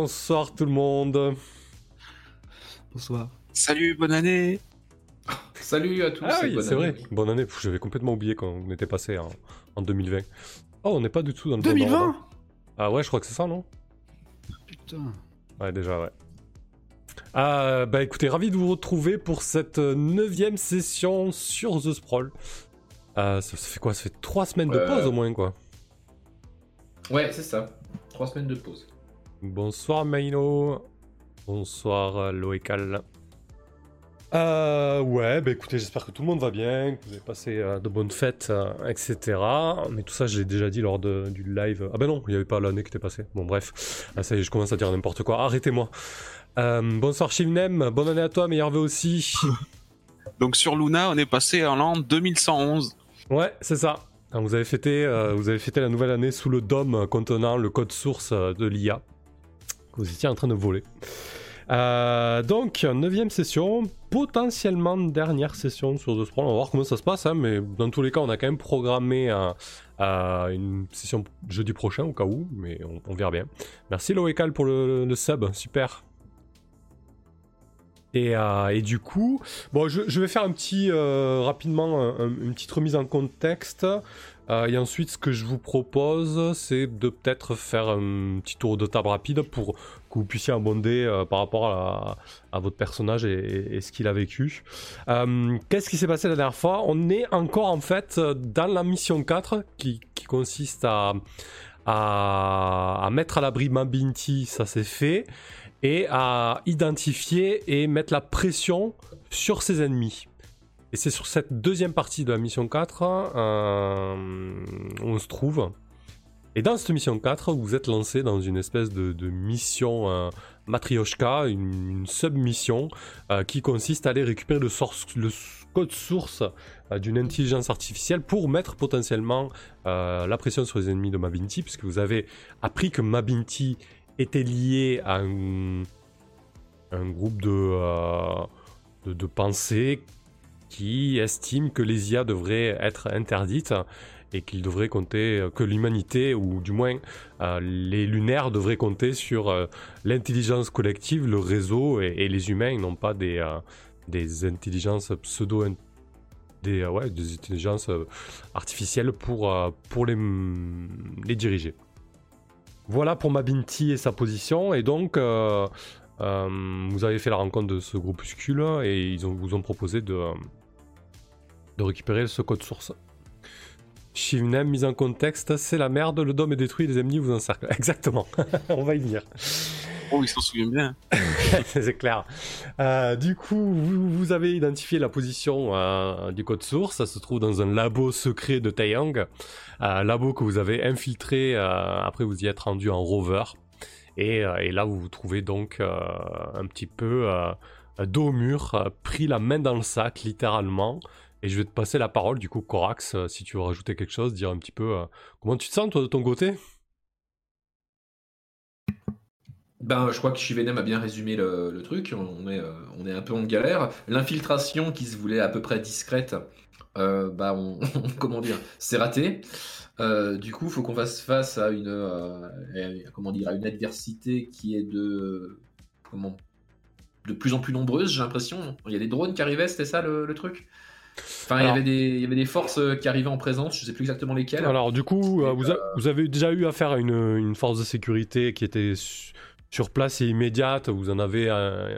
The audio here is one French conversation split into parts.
Bonsoir tout le monde. Bonsoir. Salut, bonne année. Salut à tous. Ah oui, bonne c'est vrai. année. Bonne année. J'avais complètement oublié quand on était passé en, en 2020. Oh, on n'est pas du tout dans le bon 2020 ordre. Ah ouais, je crois que c'est ça, non? Putain. Ouais, déjà, ouais. Ah, bah écoutez, ravi de vous retrouver pour cette neuvième session sur The Sprawl. Euh, ça, ça fait quoi? Ça fait trois semaines de Euh, pause au moins, quoi. Ouais, c'est ça. Trois semaines de pause. Bonsoir Maino. Bonsoir euh, Loécal. Euh, ouais, bah écoutez, j'espère que tout le monde va bien, que vous avez passé euh, de bonnes fêtes, euh, etc. Mais tout ça, je l'ai déjà dit lors de- du live. Ah bah non, il n'y avait pas l'année qui était passée. Bon, bref. Ah, ça y est, je commence à dire n'importe quoi. Arrêtez-moi. Euh, bonsoir Shivnem, bonne année à toi, meilleur vœu aussi. Donc sur Luna, on est passé en l'an 2111. Ouais, c'est ça. Vous avez, fêté, euh, vous avez fêté la nouvelle année sous le dôme contenant le code source de l'IA vous étiez en train de voler. Euh, donc, neuvième session, potentiellement dernière session sur The Sprawl. On va voir comment ça se passe, hein, mais dans tous les cas, on a quand même programmé euh, une session jeudi prochain au cas où, mais on, verra bien. Merci Loécal pour le, sub, super. Et, euh, et du coup, bon, je, vais faire un petit euh, rapidement un- un- une petite remise en contexte. Euh, et ensuite, ce que je vous propose, c'est de peut-être faire un petit tour de table rapide pour que vous puissiez abonder euh, par rapport à, votre personnage et, ce qu'il a vécu. Euh, Qu'est-ce qui s'est passé la dernière fois? On est encore en fait dans la mission 4 qui, qui consiste à, à, à mettre à l'abri Mabinti, ça c'est fait, et à identifier et mettre la pression sur ses ennemis. Et c'est sur cette deuxième partie de la mission 4 euh, on se trouve. Et dans cette mission 4, vous êtes lancé dans une espèce de, mission euh, Matryoshka, une, sub-mission euh, qui consiste à aller récupérer le, code source euh, d'une intelligence artificielle pour mettre potentiellement euh, la pression sur les ennemis de Mabinti, puisque vous avez appris que Mabinti était lié à un, groupe de, de, de pensées qui estime que les IA devraient être interdites et qu'il devrait compter euh, que l'humanité ou du moins euh, les lunaires devraient compter sur euh, l'intelligence collective, le réseau et, les humains, non pas des, des intelligences pseudo des, ouais, des intelligences artificielles pour, pour les, les diriger. Voilà pour Mabinti et sa position et donc euh, euh, vous avez fait la rencontre de ce groupuscule et ils ont, vous ont proposé de, euh, de récupérer ce code source. Shivnem, mise en contexte, c'est la merde, le dôme est détruit, les ennemis vous encerclent. Exactement, on va y venir. Oh, il s'en souvient bien. c'est clair. Euh, du coup, vous, vous avez identifié la position euh, du code source. Ça se trouve dans un labo secret de Taeyang. Un labo que vous avez infiltré. euh, après, vous y êtes rendu en rover. Et, euh, et là, vous vous trouvez donc euh, un petit peu euh, dos au mur, pris la main dans le sac, littéralement. Et je vais te passer la parole, du coup, Corax, si tu veux rajouter quelque chose, dire un petit peu comment tu te sens, toi, de ton côté? Ben, je crois que Shivenem a bien résumé le, truc. On est un peu en galère. L'infiltration qui se voulait à peu près discrète, euh, bah, on, comment dire, c'est raté. Euh, du coup, il faut qu'on fasse face à une, euh, à- comment dire, à une adversité qui est de, comment, de plus en plus nombreuse. J'ai l'impression. Il y a des drones qui arrivaient, c'était ça le, le truc? Enfin, il y avait des, il y avait des forces qui arrivaient en présence. Je sais plus exactement lesquelles. Alors du coup, vous, a- vous avez déjà eu affaire à une, une force de sécurité qui était su- sur place et immédiate? Vous en avez, euh,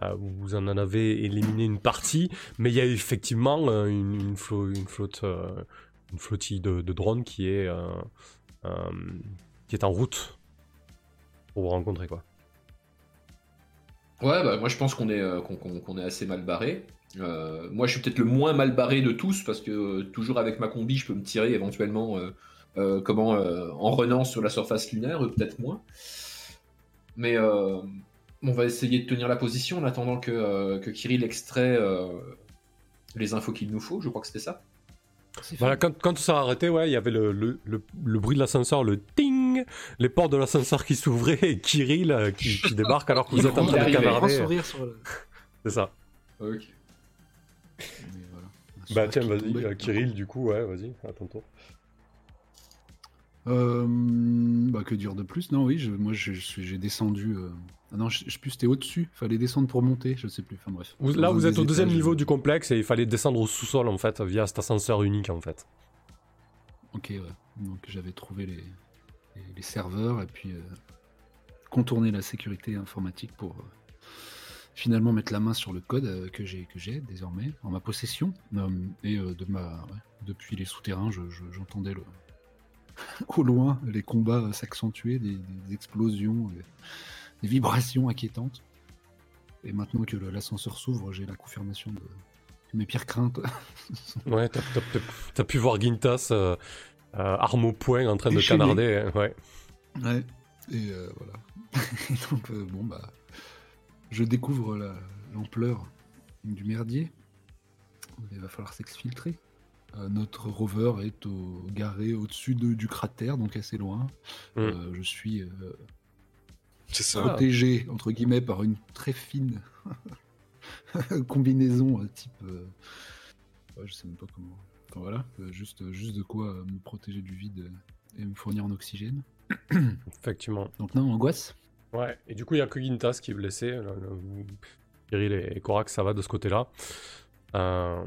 vous en avez éliminé une partie, mais il y a effectivement euh, une, une, flo- une flotte, euh, une flottille de, drones qui est, euh, euh, qui est en route pour vous rencontrer quoi. Ouais, bah, moi je pense qu'on est, euh, qu'on, est assez mal barré. Euh, moi je suis peut-être le moins mal barré de tous parce que euh, toujours avec ma combi je peux me tirer éventuellement euh, euh, comment, euh, en renant sur la surface lunaire, peut-être moins. Mais euh, on va essayer de tenir la position en attendant que, euh, que Kirill extrait euh, les infos qu'il nous faut, je crois que c'était ça. Voilà, quand, quand tout s'est arrêté, ouais, il y avait le, le, le, le bruit de l'ascenseur, le ting, les portes de l'ascenseur qui s'ouvraient et Kirill euh, qui, qui débarque alors que vous êtes en Il train de le. C'est ça. Ok. Mais voilà. Un Bah tiens, vas-y, euh, Kirill, du coup, ouais, vas-y, à ton tour. Euh, Bah, que dire de plus? Non, oui, je- moi je j'ai descendu. euh, Ah non, je, sais plus, c'était au-dessus. Fallait descendre pour monter, je sais plus. Enfin bref. Vous- là, vous êtes au deuxième étages, niveau du complexe et il fallait descendre au sous-sol en fait via cet ascenseur unique en fait. Ok, ouais. Donc j'avais trouvé les, les, les serveurs et puis euh, contourner la sécurité informatique pour euh, finalement mettre la main sur le code que j'ai que j'ai désormais en ma possession. Et de ma, ouais, depuis les souterrains, je- je- j'entendais le au loin les combats s'accentuer, des, des explosions, des, vibrations inquiétantes. Et maintenant que l'ascenseur s'ouvre, j'ai la confirmation de mes pires craintes. Ouais, t'as, pu voir Gintas euh, euh, arme au poing en train de Déchaîné. canarder. hein, Ouais. Ouais. Et euh, voilà. Et donc, euh, bon, bah, je découvre la- l'ampleur du merdier. Il va falloir s'exfiltrer. Euh, notre rover est au, garé au-dessus de- du cratère, donc assez loin. Mm. Euh, je suis euh, ça. protégé, entre guillemets, par une très fine combinaison euh, type. euh, ouais, je sais même pas comment. Enfin voilà, juste, juste de quoi me protéger du vide et me fournir en oxygène. Effectivement. Donc, non, angoisse. Ouais, et du coup, il n'y a que Gintas qui est blessé. Le- le- Kirill et Korak, ça va de ce côté-là. Euh,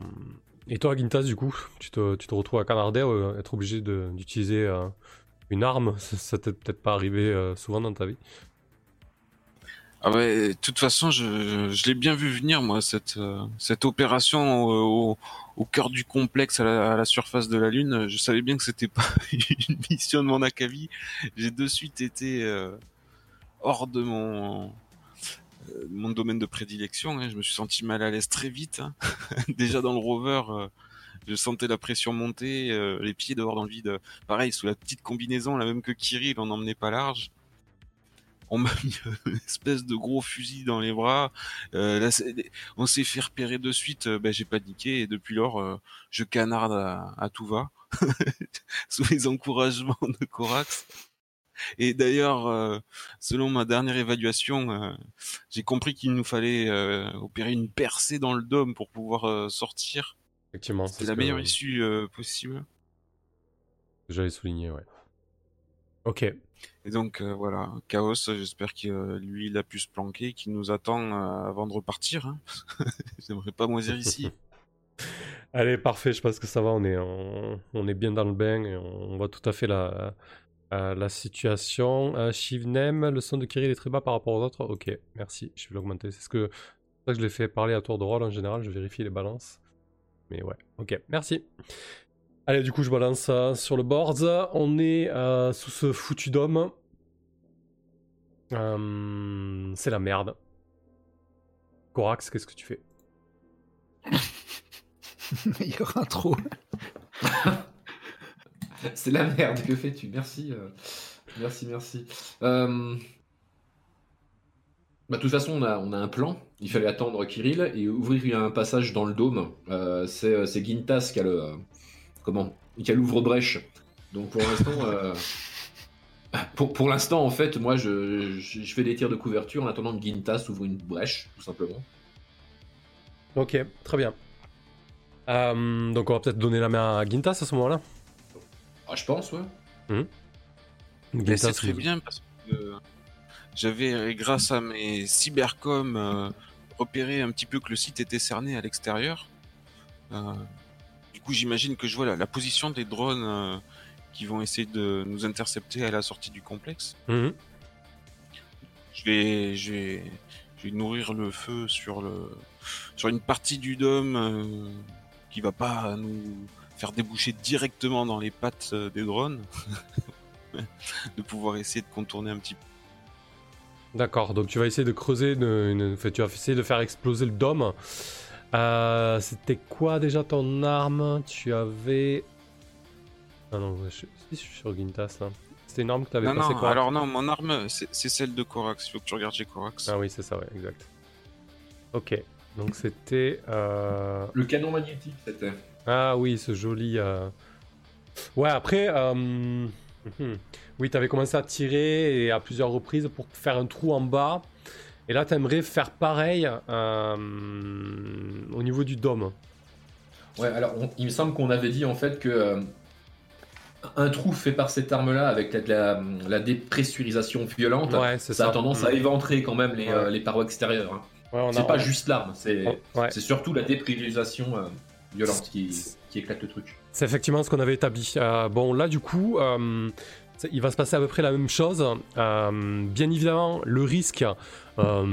Et toi, Gintas, du coup, tu te, retrouves à canarder, euh, être obligé d'utiliser euh, une arme. Ça, ça t'est peut-être pas arrivé euh, souvent dans ta vie? Ah ouais, de toute façon, je, l'ai bien vu venir, moi, cette, opération au, cœur du complexe à la, surface de la Lune. Je savais bien que c'était pas une mission de mon Akavi. J'ai de suite été hors de mon, mon domaine de prédilection. hein. Je me suis senti mal à l'aise très vite. hein. Déjà dans le rover, euh, je sentais la pression monter, euh, les pieds dehors dans le vide. Pareil, sous la petite combinaison, la même que Kirill, on n'emmenait pas large on m'a mis une espèce de gros fusil dans les bras. Euh, on s'est fait repérer de suite. euh, ben, j'ai paniqué et depuis lors, euh, je canarde à, à tout va sous les encouragements de Corax. Et d'ailleurs, euh, selon ma dernière évaluation, euh, j'ai compris qu'il nous fallait euh, opérer une percée dans le dôme pour pouvoir sortir. Effectivement, C'est ce la que- meilleure issue possible. que j'allais souligner, ouais. Ok. Et donc voilà, Chaos, j'espère que lui, il a pu se planquer, qu'il nous attend avant de repartir. Hein. J'aimerais pas moisir ici. Allez, parfait, je pense que ça va, on est, on, on est bien dans le bain et on, on voit tout à fait la, euh, la situation. Euh, Shivnem, le son de Kirill est très bas par rapport aux autres. Ok, merci, je vais l'augmenter. C'est ce que, ça que je l'ai fait parler à tour de rôle en général, je vérifie les balances. Mais ouais, ok, merci. Allez, du coup, je balance ça sur le board. On est euh, sous ce foutu dôme. Euh, c'est la merde. Corax, qu'est-ce que tu fais? Meilleure intro. C'est la merde, que fais-tu? Merci, euh, merci, merci. Euh, bah, de toute façon, on a, on a un plan. Il fallait attendre Kirill et ouvrir un passage dans le dôme. Euh, c'est c'est Gintas qui a le. comment? Qui a l'ouvre-brèche. Donc pour l'instant. pour pour l'instant, en fait, moi, je, je, fais des tirs de couverture en attendant que Gintas ouvre une brèche, tout simplement. Ok, très bien. Donc on va peut-être donner la main à Gintas à ce moment-là. Ah, je pense, ouais. Mais Gintas, c'est très bien parce que euh, j'avais, grâce à mes cybercoms, euh, repéré un petit peu que le site était cerné à l'extérieur. Euh, du coup, j'imagine que je vois la, la position des drones euh, qui vont essayer de nous intercepter à la sortie du complexe. Mhm. Je vais, je vais, je vais nourrir le feu sur le, sur une partie du dôme euh, qui va pas nous faire déboucher directement dans les pattes euh, des drones, de pouvoir essayer de contourner un petit peu. D'accord, donc tu vas essayer de creuser, une, une- enfin, tu vas essayer de faire exploser le dôme. Euh, C'était quoi déjà ton arme? Tu avais... Ah non, je, si, je suis sur Gintas là. C'était une arme que tu avais Non, passée non, alors non, mon arme, c'est c'est celle de Corax. Il faut que tu regardes chez Corax. Ah oui, c'est ça, ouais, exact. Ok, donc c'était... euh, Le canon magnétique, c'était. Ah oui, ce joli. euh, Ouais, après, euh, mhm. oui, tu avais commencé à tirer et à plusieurs reprises pour faire un trou en bas. Et là, tu aimerais faire pareil euh, au niveau du dôme. Ouais, alors on- il me semble qu'on avait dit en fait que un trou fait par cette arme-là avec la, la, la dépressurisation violente, Ouais, ça, ça. a tendance à éventrer quand même les, Ouais. euh, les parois extérieures. hein. Ouais, C'est pas juste l'arme, c'est surtout la dépressurisation euh, violente qui, qui éclate le truc. C'est effectivement ce qu'on avait établi. Euh, bon, là, du coup, euh, il va se passer à peu près la même chose. Euh, bien évidemment, le risque,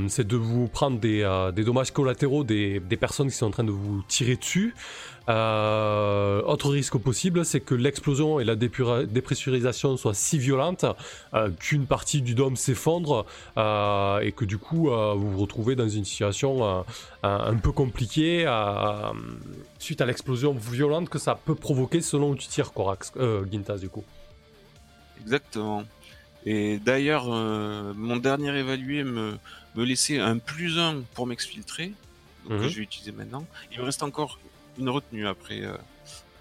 c'est de vous prendre des, des dommages collatéraux des, des personnes qui sont en train de vous tirer dessus. Euh, autre risque possible, c'est que l'explosion et la dépressurisation soient si violentes euh, qu'une partie du dôme s'effondre euh, et que du coup, vous vous retrouvez dans une situation un, peu compliquée suite à l'explosion violente que ça peut provoquer selon où tu tires, Corax, Gintas du coup. Exactement. Et d'ailleurs, mon dernier évalué me, me laissait un plus 1 pour m'exfiltrer, donc que Mhm. je vais utiliser maintenant. Il me reste encore une retenue après euh,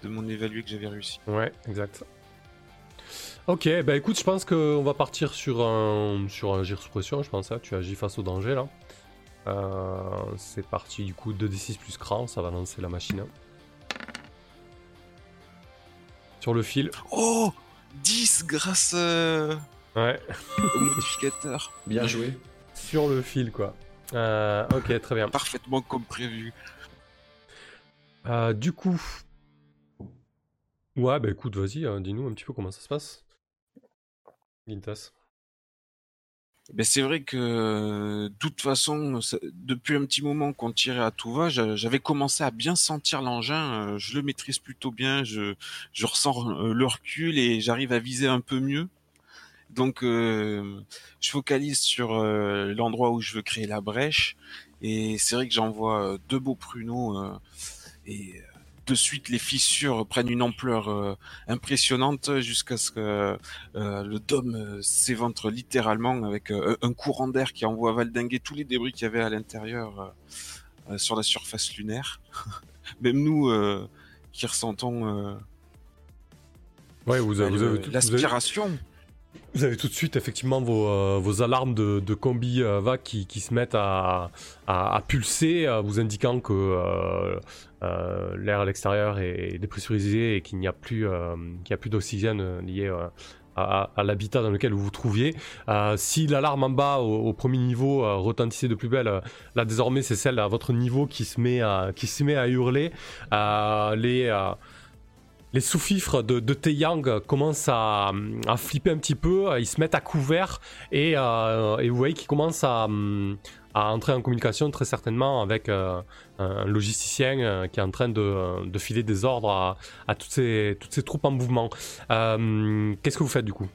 de mon évalué que j'avais réussi. Ouais, exact. Ok, bah écoute, je pense qu'on va partir sur un, sur un gire sous pression, je pense. hein. Tu agis face au danger là. Euh, c'est parti du coup 2d6 plus cran, ça va lancer la machine. Sur le fil. Oh 10 grâce euh, Ouais, au modificateur. Bien joué. sur le fil quoi. Euh, ok, très bien. Parfaitement comme prévu. Euh, du coup. Ouais, bah écoute, vas-y, hein, dis-nous un petit peu comment ça se passe. Gintas. Ben c'est vrai que de toute façon, depuis un petit moment qu'on tirait à tout va, j'a- j'avais commencé à bien sentir l'engin. euh, Je le maîtrise plutôt bien. Je, je ressens euh, le recul et j'arrive à viser un peu mieux. Donc, je focalise sur l'endroit où je veux créer la brèche. Et c'est vrai que j'envoie deux beaux pruneaux et euh, de suite les fissures prennent une ampleur euh, impressionnante jusqu'à ce que euh, le dôme euh, s'éventre littéralement avec un courant d'air qui envoie valdinguer tous les débris qu'il y avait à l'intérieur sur la surface lunaire. Même nous qui ressentons Ouais, vous l'aspiration. Vous avez tout de suite effectivement vos, euh, vos alarmes de, combi euh, vague qui, qui se mettent à, à, pulser, euh, vous indiquant que l'air à l'extérieur est dépressurisé et qu'il n'y a plus, plus d'oxygène lié à, l'habitat dans lequel vous vous trouviez. Si l'alarme en bas au, premier niveau retentissait de plus belle, là désormais c'est celle à votre niveau qui se met à, qui se met à hurler. Les sous-fifres de, de Taeyang commencent à, flipper un petit peu, ils se mettent à couvert et, euh, et vous voyez qu'ils commencent à, entrer en communication très certainement avec euh, un logisticien euh, qui est en train de, filer des ordres à, toutes, ces, troupes en mouvement. Euh, Qu'est-ce que vous faites du coup?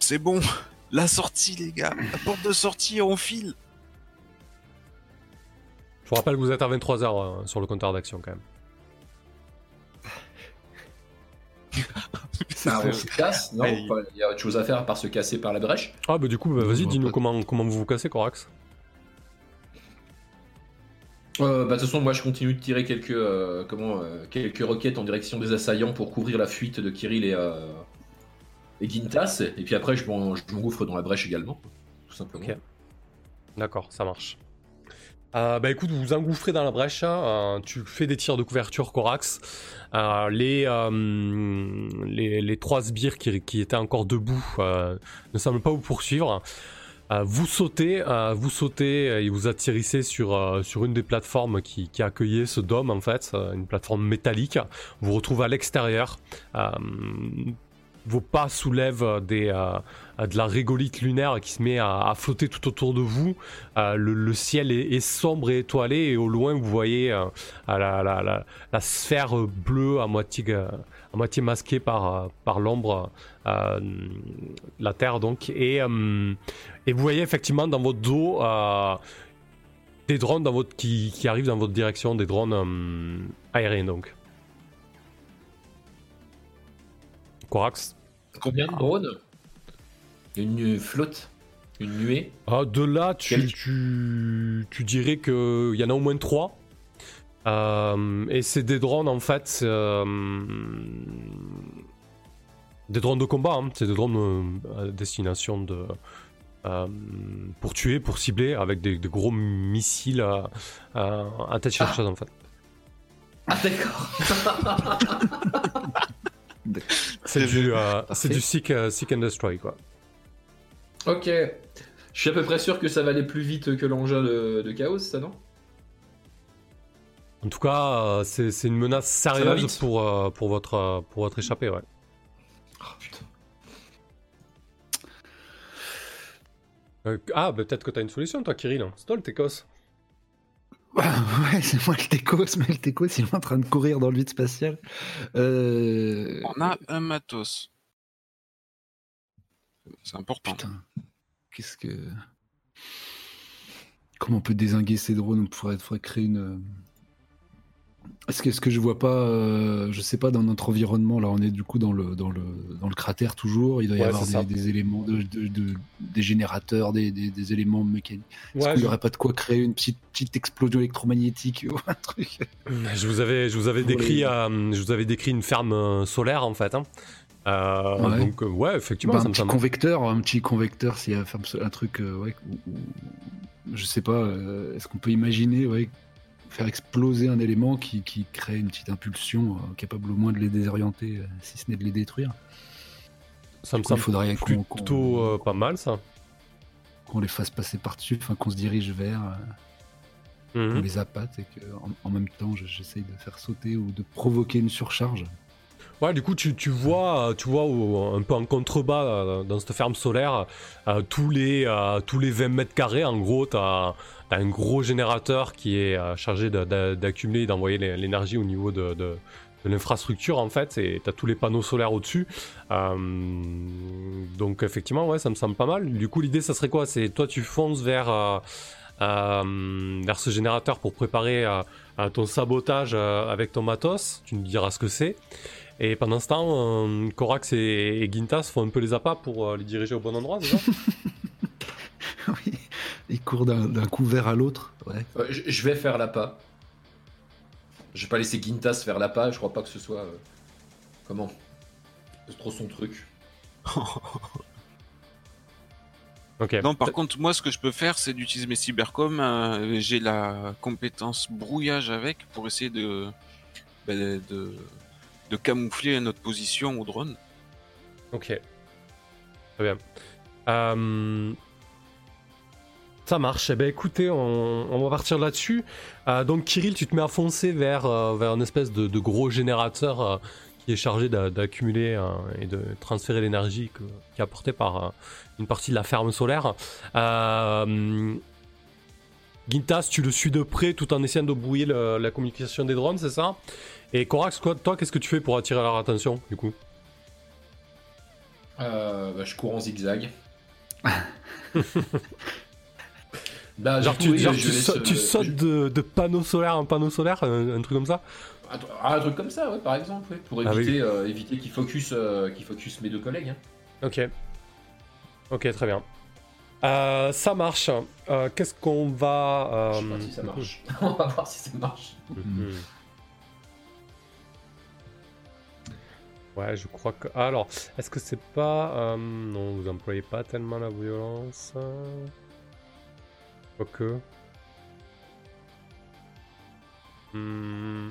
C'est bon, la sortie les gars, la porte de sortie on file. Je vous rappelle que vous êtes à 23h sur le compteur d'action quand même. Ah, on se casse, non Il y a autre chose à faire à part se casser par la brèche. Ah bah du coup, bah, vas-y, dis-nous comment, comment vous vous cassez, Corax. Euh, bah, de toute façon, moi je continue de tirer quelques, euh, comment, euh, quelques roquettes en direction des assaillants pour couvrir la fuite de Kirill et, euh, et Gintas. Et puis après, je m'en- je m'engouffre dans la brèche également. Tout simplement. D'accord, ça marche. Euh, bah écoute, vous vous engouffrez dans la brèche, euh, tu fais des tirs de couverture Corax. Euh, les, les, trois sbires qui, étaient encore debout ne semblent pas vous poursuivre. Vous sautez, vous sautez et vous atterrissez sur, sur une des plateformes qui, qui accueillait ce dôme en fait, une plateforme métallique. Vous vous retrouvez à l'extérieur. Vos pas soulèvent des, euh, de la régolithe lunaire qui se met à, flotter tout autour de vous. Euh, le, ciel est, sombre et étoilé et au loin vous voyez euh, la, sphère bleue à moitié, masquée par, l'ombre, la Terre donc. Et, et vous voyez effectivement dans votre dos des drones dans votre, qui, qui arrivent dans votre direction, des drones aériens donc. Corax Combien de drones Une flotte Une nuée Ah, de là, tu, Quel- tu, tu dirais qu'il y en a au moins trois. Euh, et c'est des drones en fait. euh, des drones de combat, hein. c'est des drones euh, à destination de. euh, pour tuer, pour cibler, avec des, des gros missiles à tête chercheuse en fait. Ah d'accord. C'est du, euh, c'est du seek, euh, seek and destroy, quoi. ok. Je suis à peu près sûr que ça va aller plus vite que l'engin de, de chaos, ça non? En tout cas, euh, c'est c'est une menace sérieuse pour, euh, pour, votre, euh, pour votre échappée, ouais. Oh putain. Euh, ah, bah, peut-être que t'as une solution, toi, Kirill. C'est toi le Técos. ouais, c'est moi le Técos, mais le Técos, il est en train de courir dans le vide spatial. Euh... On a un matos. C'est important. Putain, qu'est-ce que. Comment on peut désinguer ces drones? On pourrait, faudrait créer une. Est-ce que, est-ce que je vois pas, euh, je sais pas, dans notre environnement, là on est du coup dans le, dans le, dans le cratère toujours, il doit y Ouais, avoir des, des éléments, de, de- de- des générateurs, des, des- des éléments mécaniques. Est-ce Ouais, qu'il je, n'y aurait pas de quoi créer une petite, petite explosion électromagnétique ou un truc? Je vous avais, je vous avais décrit, euh, je vous avais décrit une ferme euh, solaire, en fait. hein. Euh, Ouais. Donc, euh, ouais, effectivement, Bah, ça un me petit semble. convecteur, un petit convecteur, s'il y a un truc, euh, ouais, où- je sais pas, euh, est-ce qu'on peut imaginer, ouais, faire exploser un élément qui, qui crée une petite impulsion euh, capable au moins de les désorienter, euh, si ce n'est de les détruire. Ça me semble faudrait qu'on qu'on- plutôt euh, pas mal, ça. qu'on les fasse passer par-dessus, enfin qu'on se dirige vers, euh, Mhm. qu'on les appâte et qu'en en même temps, je- j'essaye de faire sauter ou de provoquer une surcharge. Ouais, du coup, tu, tu vois, tu vois au- un peu en contrebas euh, dans cette ferme solaire, euh, tous, les, euh, tous les 20 mètres carrés, en gros, tu as, un gros générateur qui est euh, chargé d'accumuler et d'envoyer l'é- l'énergie au niveau de, l'infrastructure, en fait, et tu as tous les panneaux solaires au-dessus. Euh, donc, effectivement, ouais, ça me semble pas mal. Du coup, l'idée, ça serait quoi? C'est toi, tu fonces vers, euh, euh, vers ce générateur pour préparer euh, euh, ton sabotage euh, avec ton matos. Tu me diras ce que c'est. Et pendant ce temps, euh, Korax et, et Gintas font un peu les appâts pour euh, les diriger au bon endroit, déjà. Oui, il court d'un couvert à l'autre. Ouais. Euh, je, vais faire l'appât. Je vais pas laisser Gintas faire l'appât, je crois pas que ce soit. euh, Comment? C'est trop son truc. ok. Non, par contre, moi, ce que je peux faire, c'est d'utiliser mes cybercoms. euh, J'ai la compétence brouillage avec pour essayer de, bah, de, de, camoufler notre position au drone. Ok. Très bien. Euh, Ça marche. Eh ben, écoutez, on, va partir là-dessus. Euh, donc, Kirill, tu te mets à foncer vers, euh, vers une espèce de, gros générateur euh, qui est chargé d'a- d'accumuler et de transférer l'énergie qui est apportée par une partie de la ferme solaire. Gintas, tu le suis de près tout en essayant de brouiller le- la communication des drones, c'est ça? Et Korax, quoi, toi, qu'est-ce que tu fais pour attirer leur attention, du coup? Euh, bah, je cours en zigzag. Bah, Genre, tu, coup, oui, genre, je tu, sa- tu euh, sautes je- de, de panneau solaire en panneau solaire, un, un truc comme ça? Ah, un truc comme ça, ouais, par exemple, ouais, pour Ah oui. éviter, euh, éviter qu'il focus, euh, qu'il focus mes deux collègues. hein. Ok. Ok, très bien. Euh, ça marche. Euh, Qu'est-ce qu'on va. Je euh, sais pas si ça marche. On va voir si ça marche. Mhm. Ouais, je crois que. ah, Alors, est-ce que c'est pas. euh, Non, vous employez pas tellement la violence. Quoique. Hmm,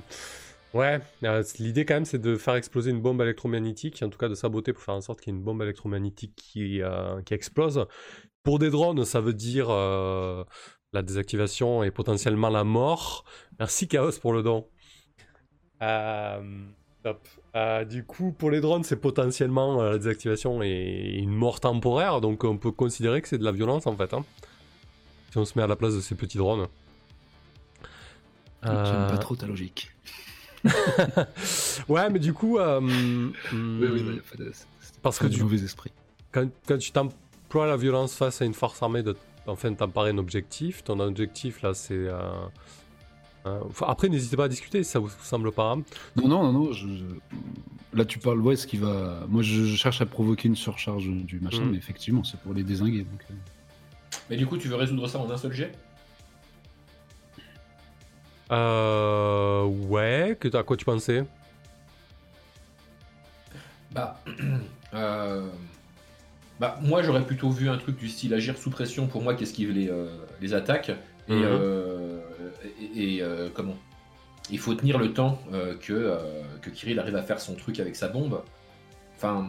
Ouais, euh, l'idée quand même c'est de faire exploser une bombe électromagnétique, en tout cas de saboter pour faire en sorte qu'il y ait une bombe électromagnétique qui, euh, qui explose. Pour des drones, ça veut dire la désactivation et potentiellement la mort. Merci Chaos pour le don. Euh, top. Euh, du coup, pour les drones, c'est potentiellement euh, la désactivation et une mort temporaire, donc on peut considérer que c'est de la violence en fait. hein. Si on se met à la place de ces petits drones. J'aime Euh, pas trop ta logique. ouais, mais du coup, euh, Oui, oui, pas de- c'était parce que du du- mauvais esprit. quand, quand tu t'emploies la violence face à une force armée de enfin t'emparer un objectif, ton objectif là c'est. Euh, après, n'hésitez pas à discuter si ça vous semble pas. Non, non, non, non. je- je- Là, tu parles, ouais, ce qui va. Moi, je, je cherche à provoquer une surcharge du machin, Mm. mais effectivement, c'est pour les désinguer. Donc, euh, Mais du coup, tu veux résoudre ça en un seul jet? Euh, ouais, que, à quoi tu pensais? Bah, euh, bah, moi j'aurais plutôt vu un truc du style agir sous pression pour moi qu'esquive les, euh, les attaques et, Mhm. euh, et, et, euh, comment? Il faut tenir le temps euh, que, euh, que Kirill arrive à faire son truc avec sa bombe. Enfin,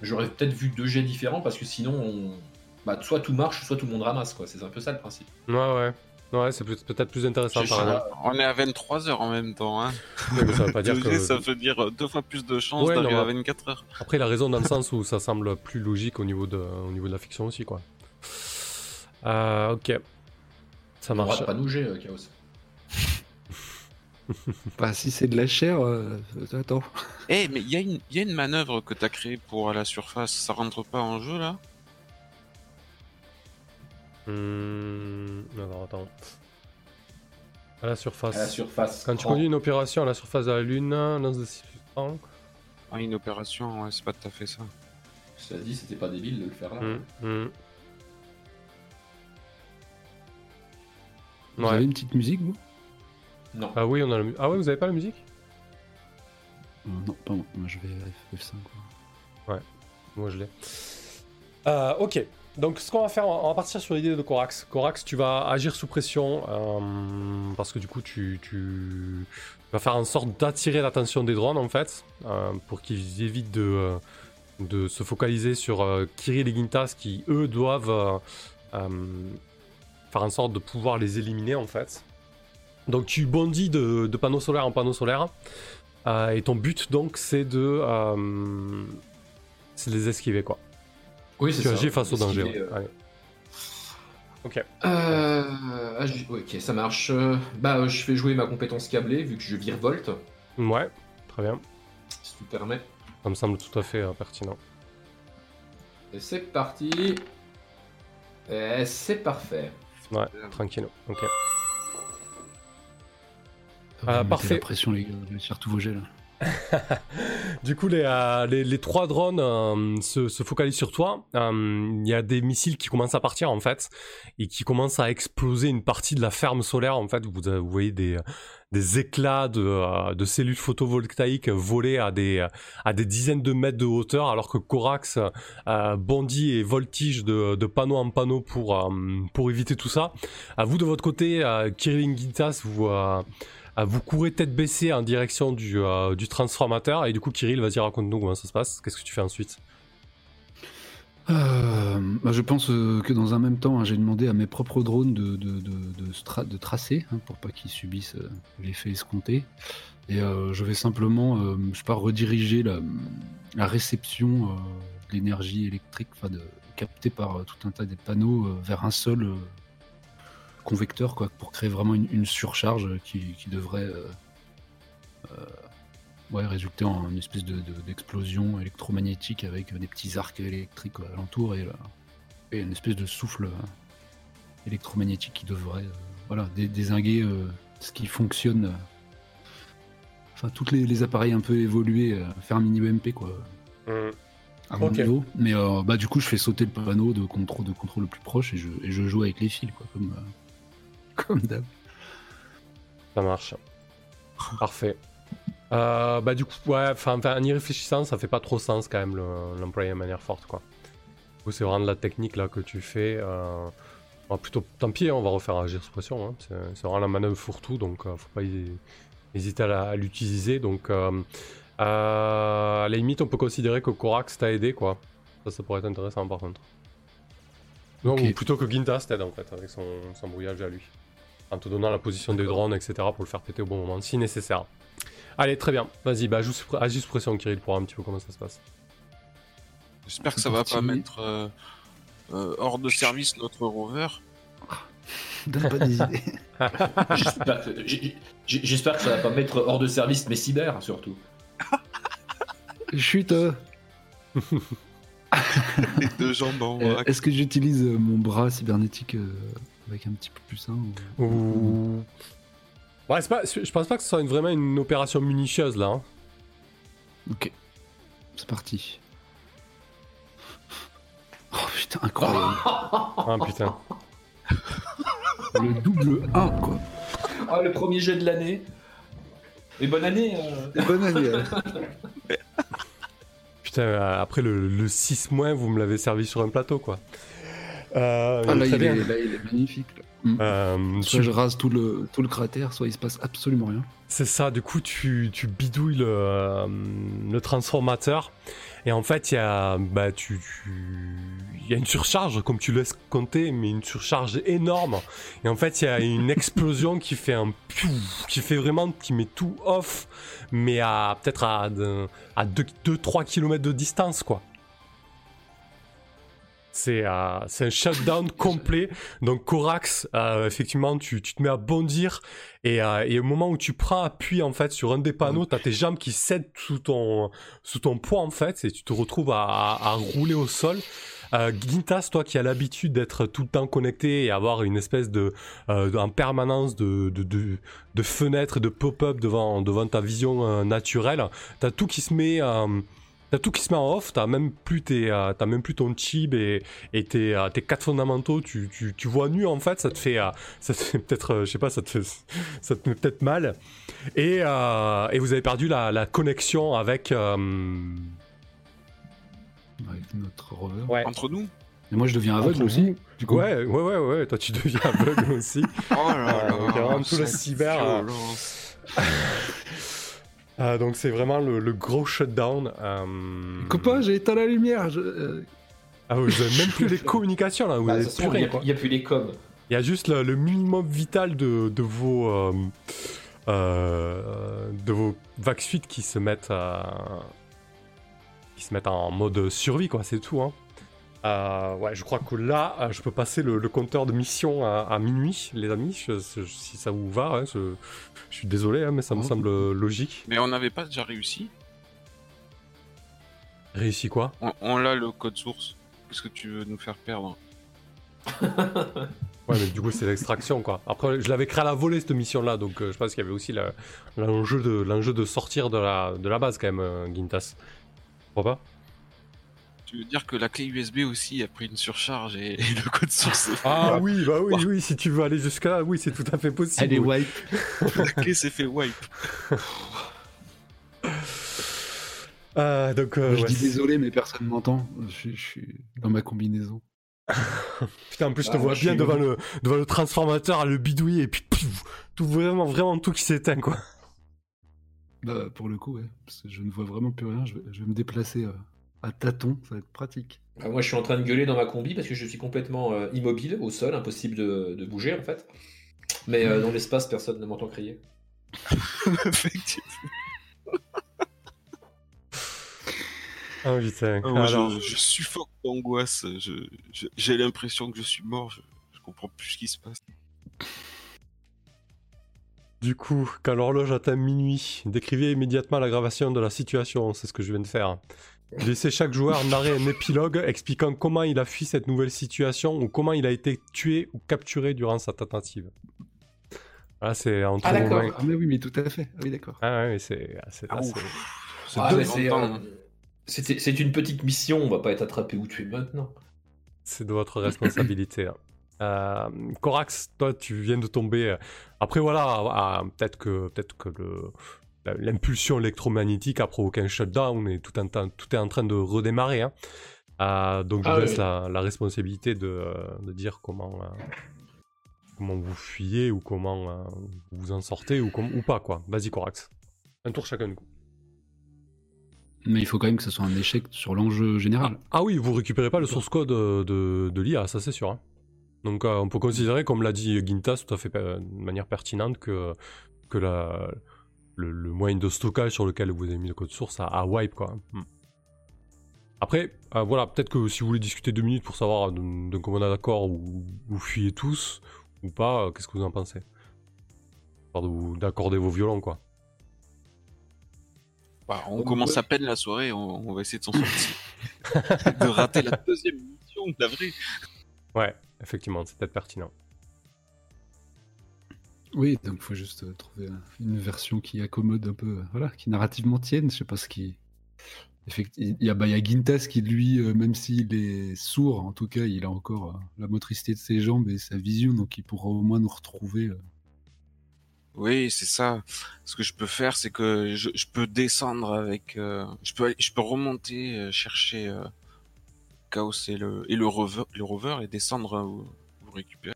j'aurais peut-être vu deux jets différents parce que sinon, on- bah, soit tout marche, soit tout le monde ramasse. quoi. C'est un peu ça le principe. Ouais, ouais. Ouais, c'est peut- peut-être plus intéressant par exemple. On est à 23 heures en même temps. Hein. Mais ça veut pas dire que. Ça veut dire deux fois plus de chances Ouais, d'arriver à ouais. 24 heures. Après, il a raison dans le sens où ça semble plus logique au niveau de, au niveau de la fiction aussi, quoi. Euh, ok. Ça On va marche. pas nous jet, euh, Chaos. Bah, si c'est de la chair, euh, attends. Eh, mais il y, a une- y a une manœuvre que t'as créée pour à la surface. Ça rentre pas en jeu là? Hmm, Alors, attends. À la surface. À la surface. Quand tu Oh. conduis une opération à la surface de la Lune, lance de substance. Ah, une opération, ouais, c'est pas tout à fait ça. Cela dit, c'était pas débile de le faire là. Hmm, hmm. Vous Ouais. avez une petite musique, vous? Non. Ah oui, on a la Ah ouais, vous avez pas la musique? Euh, Non, pas moi. Moi, je vais à F5. Quoi. Moi, je l'ai. Euh, ok. Donc, ce qu'on va faire, on va partir sur l'idée de Corax. Corax, tu vas agir sous pression euh, parce que du coup, tu, tu vas faire en sorte d'attirer l'attention des drones en fait euh, pour qu'ils évitent de, de se focaliser sur euh, Kirill et Gintas qui eux doivent euh, euh, faire en sorte de pouvoir les éliminer en fait. Donc, tu bondis de, de panneau solaire en panneau solaire euh, et ton but donc c'est de euh, c'est de les esquiver quoi. Oui, c'est Tu ça. agis face au danger. Ouais. euh, Allez. Ok. Euh, agi- ok, ça marche. Euh, Bah, je fais jouer ma compétence câblée vu que je virevolte, Ouais, très bien. si tu permets. Ça me semble tout à fait euh, pertinent. Et c'est parti. Et c'est parfait. Ouais, tranquille. Ok. Ah, parfait. la pression, les gars. Vais faire tous vos jets, là. Du coup, les, euh, trois drones euh, se, se focalisent sur toi. Euh, Il y a des missiles qui commencent à partir en fait et qui commencent à exploser une partie de la ferme solaire. En fait, vous, voyez des, éclats de, cellules photovoltaïques volées à des, dizaines de mètres de hauteur, alors que Corax bondit et voltige de, panneau en panneau pour, éviter tout ça. À vous de votre côté, Kirill Gintas, vous, vous courez tête baissée en direction du, euh, du transformateur et du coup Kirill vas-y raconte-nous comment ça se passe, qu'est-ce que tu fais ensuite? Euh, bah, je pense euh, que dans un même temps, hein, j'ai demandé à mes propres drones de, tracer hein, pour pas qu'ils subissent l'effet escompté. Et je vais simplement, je sais rediriger la, la réception de l'énergie électrique, captée par tout un tas de panneaux vers un seul convecteur, quoi, pour créer vraiment une, une surcharge qui, qui devrait euh, euh, ouais, résulter en une espèce de- de- d'explosion électromagnétique avec des petits arcs électriques euh, alentour et, euh, et une espèce de souffle électromagnétique qui devrait voilà, dé- désinguer ce qui fonctionne. Enfin, tous les, les appareils un peu évolués, faire un mini EMP quoi, à mon Ok. niveau. Mais euh, bah, du coup, je fais sauter le panneau de contrôle, de contrôle le plus proche et je, et je joue avec les fils, quoi, comme, euh, comme d'hab. Ça marche. Parfait. Euh, bah du coup, ouais, enfin enfin, en y réfléchissant, ça fait pas trop sens quand même le- l'employer de manière forte quoi. C'est vraiment de la technique là que tu fais. Euh, va plutôt, tant pis, hein, on va refaire agir sous pression. hein. C'est vraiment la manœuvre fourre-tout, donc euh, faut pas hé- hésiter à l'utiliser. Donc, euh, à la limite, on peut considérer que Corax t'a aidé quoi. Ça, ça pourrait être intéressant par contre. Non, plutôt que Gintas t'aide en fait avec son, son brouillage à lui en te donnant la position des drones, etc. pour le faire péter au bon moment, si nécessaire. Allez, très bien. Vas-y, bah, sous pression, Kirill, pour voir un petit peu comment ça se passe. J'espère que ça va pas mettre euh, euh, hors de service notre rover. Donne pas des idées. J'espère que, ça va pas mettre hors de service mes cyber, surtout. Chut euh, Les deux jambes en euh, vrac. Est-ce que j'utilise mon bras cybernétique euh, avec un petit peu plus un ou- Ouh. Ouais, c'est pas, je pense pas que ce soit une- vraiment une opération minutieuse là. hein. Ok, c'est parti. Oh putain, incroyable. Ah putain. Le double 1, quoi. Ah, le premier jet de l'année. Et bonne année. euh. Bonne année. Putain, euh, après le, le 6 moins, vous me l'avez servi sur un plateau quoi. Euh, Ah, là, il est, là, il est magnifique. là. Mm. Euh, Soit tu- je rase tout le, tout le cratère, soit il se passe absolument rien. C'est ça, du coup tu, tu bidouilles le, euh, le transformateur et en fait il y a bah, tu, y a une surcharge comme tu laisses compter mais une surcharge énorme et en fait il y a une explosion qui fait un qui fait vraiment qui met tout off mais à peut-être à, à 2-3 km de distance quoi. C'est euh, c'est un shutdown complet. Donc Corax, euh, effectivement, tu, tu te mets à bondir et, euh, et au moment où tu prends appui en fait sur un des panneaux, t'as tes jambes qui cèdent sous ton sous ton poids en fait et tu te retrouves à, à- à rouler au sol. Euh, Gintas, toi qui as l'habitude d'être tout le temps connecté et avoir une espèce de euh, en permanence de de, de, de fenêtres, de pop-up devant devant ta vision euh, naturelle, t'as tout qui se met T'as tout qui se met en off, t'as même plus tes, euh, t'as même plus ton chib et, et tes, euh, tes quatre fondamentaux, tu, tu, tu vois nu en fait, ça te fait, euh, ça te fait peut-être, je sais pas, ça te fait, ça te met peut-être mal. Et, et vous avez perdu la, la connexion avec. Avec notre rover. ouais. Entre nous? Et moi, je deviens aveugle aussi. Du coup. Ouais, ouais, ouais, ouais, toi tu deviens aveugle aussi. Oh là Euh, donc, il y a vraiment tout le cyber, euh. Euh, donc c'est vraiment le, le gros shutdown. euh, Copain, j'ai éteint la lumière. je- euh, Ah oui, vous avez même plus les communications là, vous Bah, il n'y a, plus les coms. Il y a juste le, le minimum vital de, de vos euh, euh, de vos vagues suites qui se mettent qui se mettent en mode survie quoi, c'est tout. Hein. Euh, ouais, je crois que là, euh, je peux passer le, le compteur de mission à, à minuit, les amis, je- je- si ça vous va. hein, je, je suis désolé, hein, mais ça me Oh. semble logique. Mais on n'avait pas déjà réussi Réussi quoi? On, on l'a le code source. Qu'est-ce que tu veux nous faire perdre? Ouais, mais du coup, c'est l'extraction, quoi. Après, je l'avais créé à la volée, cette mission-là, donc euh, je pense qu'il y avait aussi l'enjeu de, l'enjeu de sortir de la, de la base, quand même, euh, Gintas. Tu crois pas? Tu veux dire que la clé USB aussi a pris une surcharge et, et le code source Ah oui, bah oui, oui, si tu veux aller jusqu'à là, oui, c'est tout à fait possible. Elle est oui. wipe. la clé s'est fait wipe. Ah, donc, euh, je ouais, dis désolé, mais personne m'entend. Je, suis- je suis dans ma combinaison. Putain, en plus, je te Ah, vois je bien devant le, devant le transformateur à le bidouiller, et puis, pff, tout vraiment, vraiment tout qui s'éteint, quoi. Bah, pour le coup, ouais. Parce que je ne vois vraiment plus rien. Je vais, je vais me déplacer euh, à tâtons. Ça va être pratique. Moi, je suis en train de gueuler dans ma combi parce que je suis complètement euh, immobile au sol, impossible de, de bouger en fait. Mais euh, dans l'espace, personne ne m'entend crier. Effectivement. Ah, putain. Ah, moi, Alors, je, je suffoque d'angoisse. J'ai l'impression que je suis mort. Je, je comprends plus ce qui se passe. Du coup, quand l'horloge atteint minuit, décrivez immédiatement l'aggravation de la situation, c'est ce que je viens de faire. Laissez chaque joueur narrer un épilogue expliquant comment il a fui cette nouvelle situation ou comment il a été tué ou capturé durant sa tentative. Voilà, c'est entre Ah, d'accord. Ah, mais oui, mais tout à fait. Ah, oui, d'accord. Ah ouais, c'est c'est- là, Ah, c'est- c'est Ah, c'est, longtemps. euh, c'est une petite mission, on va pas être attrapé ou tué maintenant. c'est de votre responsabilité. Euh, Corax, toi, tu viens de tomber. euh, Après, voilà, peut-être que, peut que le, l'impulsion électromagnétique a provoqué un shutdown et tout, un temps- tout est en train de redémarrer. hein. Euh, donc, je Ah vous laisse oui. la, la responsabilité de, euh, de dire comment, euh, comment vous fuyez ou comment euh, vous en sortez ou, com- ou pas, quoi. Vas-y, Corax. Un tour chacun, du coup. Mais il faut quand même que ce soit un échec sur l'enjeu général. Ah oui, vous récupérez pas le source code de, de l'IA, ça c'est sûr. hein. Donc euh, on peut considérer, comme l'a dit Gintas tout à fait de manière pertinente, que, que la, le, le moyen de stockage sur lequel vous avez mis le code source a wipe quoi. Hmm. Après, euh, voilà, peut-être que si vous voulez discuter deux minutes pour savoir d'un d'un commun d'accord où vous fuyez tous ou pas, euh, qu'est-ce que vous en pensez? D'accorder vos violons quoi. Bah, on Ouais. commence à peine la soirée, on, on va essayer de s'en sortir. de rater la deuxième mission, la vraie. Ouais, effectivement, c'est peut-être pertinent. Oui, donc il faut juste euh, trouver une version qui accommode un peu, euh, voilà, qui narrativement tienne. Je sais pas ce qui. Il y a, bah, il y a Gintas qui, lui, euh, même s'il est sourd, en tout cas, il a encore la motricité de ses jambes et sa vision, donc il pourra au moins nous retrouver. Oui, c'est ça. Ce que je peux faire, c'est que je, je peux descendre avec. euh, je peux je peux remonter, chercher euh, Chaos et le, et le, rover, le rover et descendre vous récupérez.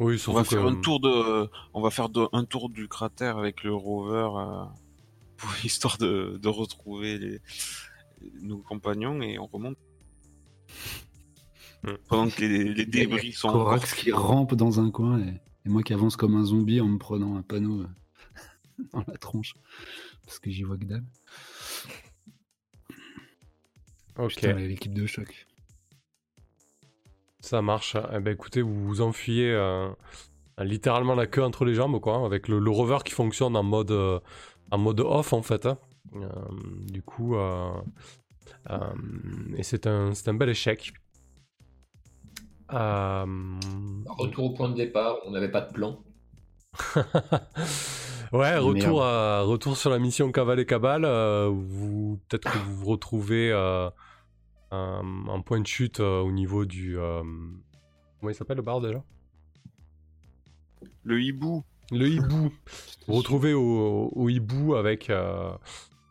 Oui, On va faire que- un tour de, on va faire de- un tour du cratère avec le rover, euh, pour, histoire de, de retrouver les, nos compagnons et on remonte. Pendant que les, les débris sont encore Corax qui rampe dans un coin et, et moi qui avance comme un zombie en me prenant un panneau euh, dans la tronche. Parce que j'y vois que dalle. Ok, l'équipe de choc. Ça marche. Eh ben écoutez, vous vous enfuyez euh, littéralement la queue entre les jambes, quoi, avec le, le rover qui fonctionne en mode, euh, en mode off en fait. hein. Euh, du coup, et c'est un, un bel échec. Retour au point de départ, on n'avait pas de plan. ouais, retour, à- retour sur la mission Cavale et Cabale. vous peut-être que vous vous retrouvez un, un point de chute euh, au niveau du. euh, comment il s'appelle le bar déjà le hibou. Le hibou. Vous vous retrouvez au, au hibou avec, euh,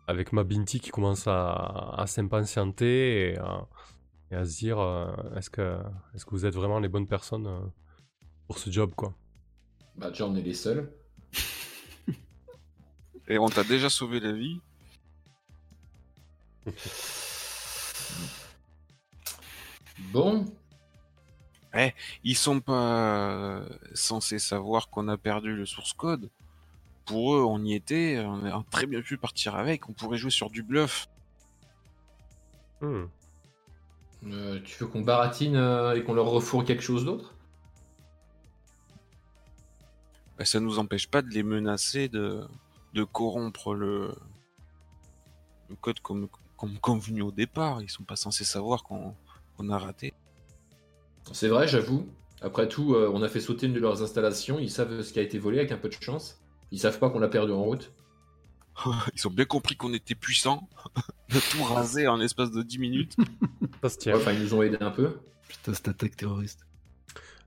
avec ma Binti qui commence à, à s'impatienter et, à- et à se dire euh, est-ce que, est que vous êtes vraiment les bonnes personnes euh, pour ce job quoi? Bah, déjà, on est les seuls. Et on t'a déjà sauvé la vie. Bon, Ils sont pas euh, censés savoir qu'on a perdu le source code. Pour eux, on y était, on a très bien pu partir avec, on pourrait jouer sur du bluff. Hmm. euh, tu veux qu'on baratine euh, et qu'on leur refourre quelque chose d'autre? Bah, ça nous empêche pas de les menacer de, de corrompre le, le code comme, comme convenu au départ. Ils sont pas censés savoir qu'on qu'on a raté. C'est vrai, j'avoue. Après tout, euh, on a fait sauter une de leurs installations. Ils savent ce qui a été volé avec un peu de chance. Ils savent pas qu'on l'a perdu en route. Ils ont bien compris qu'on était puissants. On a tout rasé en l'espace de 10 minutes. Ça se Ouais, tient. Enfin, ils nous ont aidé un peu. Putain, cette attaque terroriste.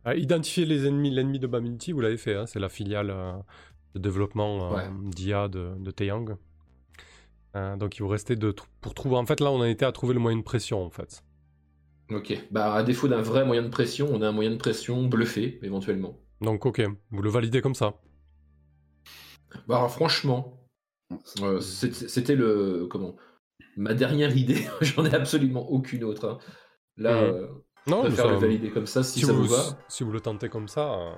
Ah, identifier les ennemis, l'ennemi de Baminti, vous l'avez fait, hein, c'est la filiale euh, de développement euh, Ouais. d'IA de, de Taeyang. Euh, donc il vous restait de tr- pour trouver. En fait, là, on a été à trouver le moyen de pression, en fait. Ok. Bah, à défaut d'un vrai moyen de pression, on a un moyen de pression bluffé, éventuellement. Donc, ok, vous le validez comme ça. Bah, alors, franchement, euh, c'était le. Comment Ma dernière idée. J'en ai absolument aucune autre. hein. Là, Mhm. euh, Non, je préfère ça- le valider comme ça si, si, ça vous, vous va. si vous le tentez comme ça, euh,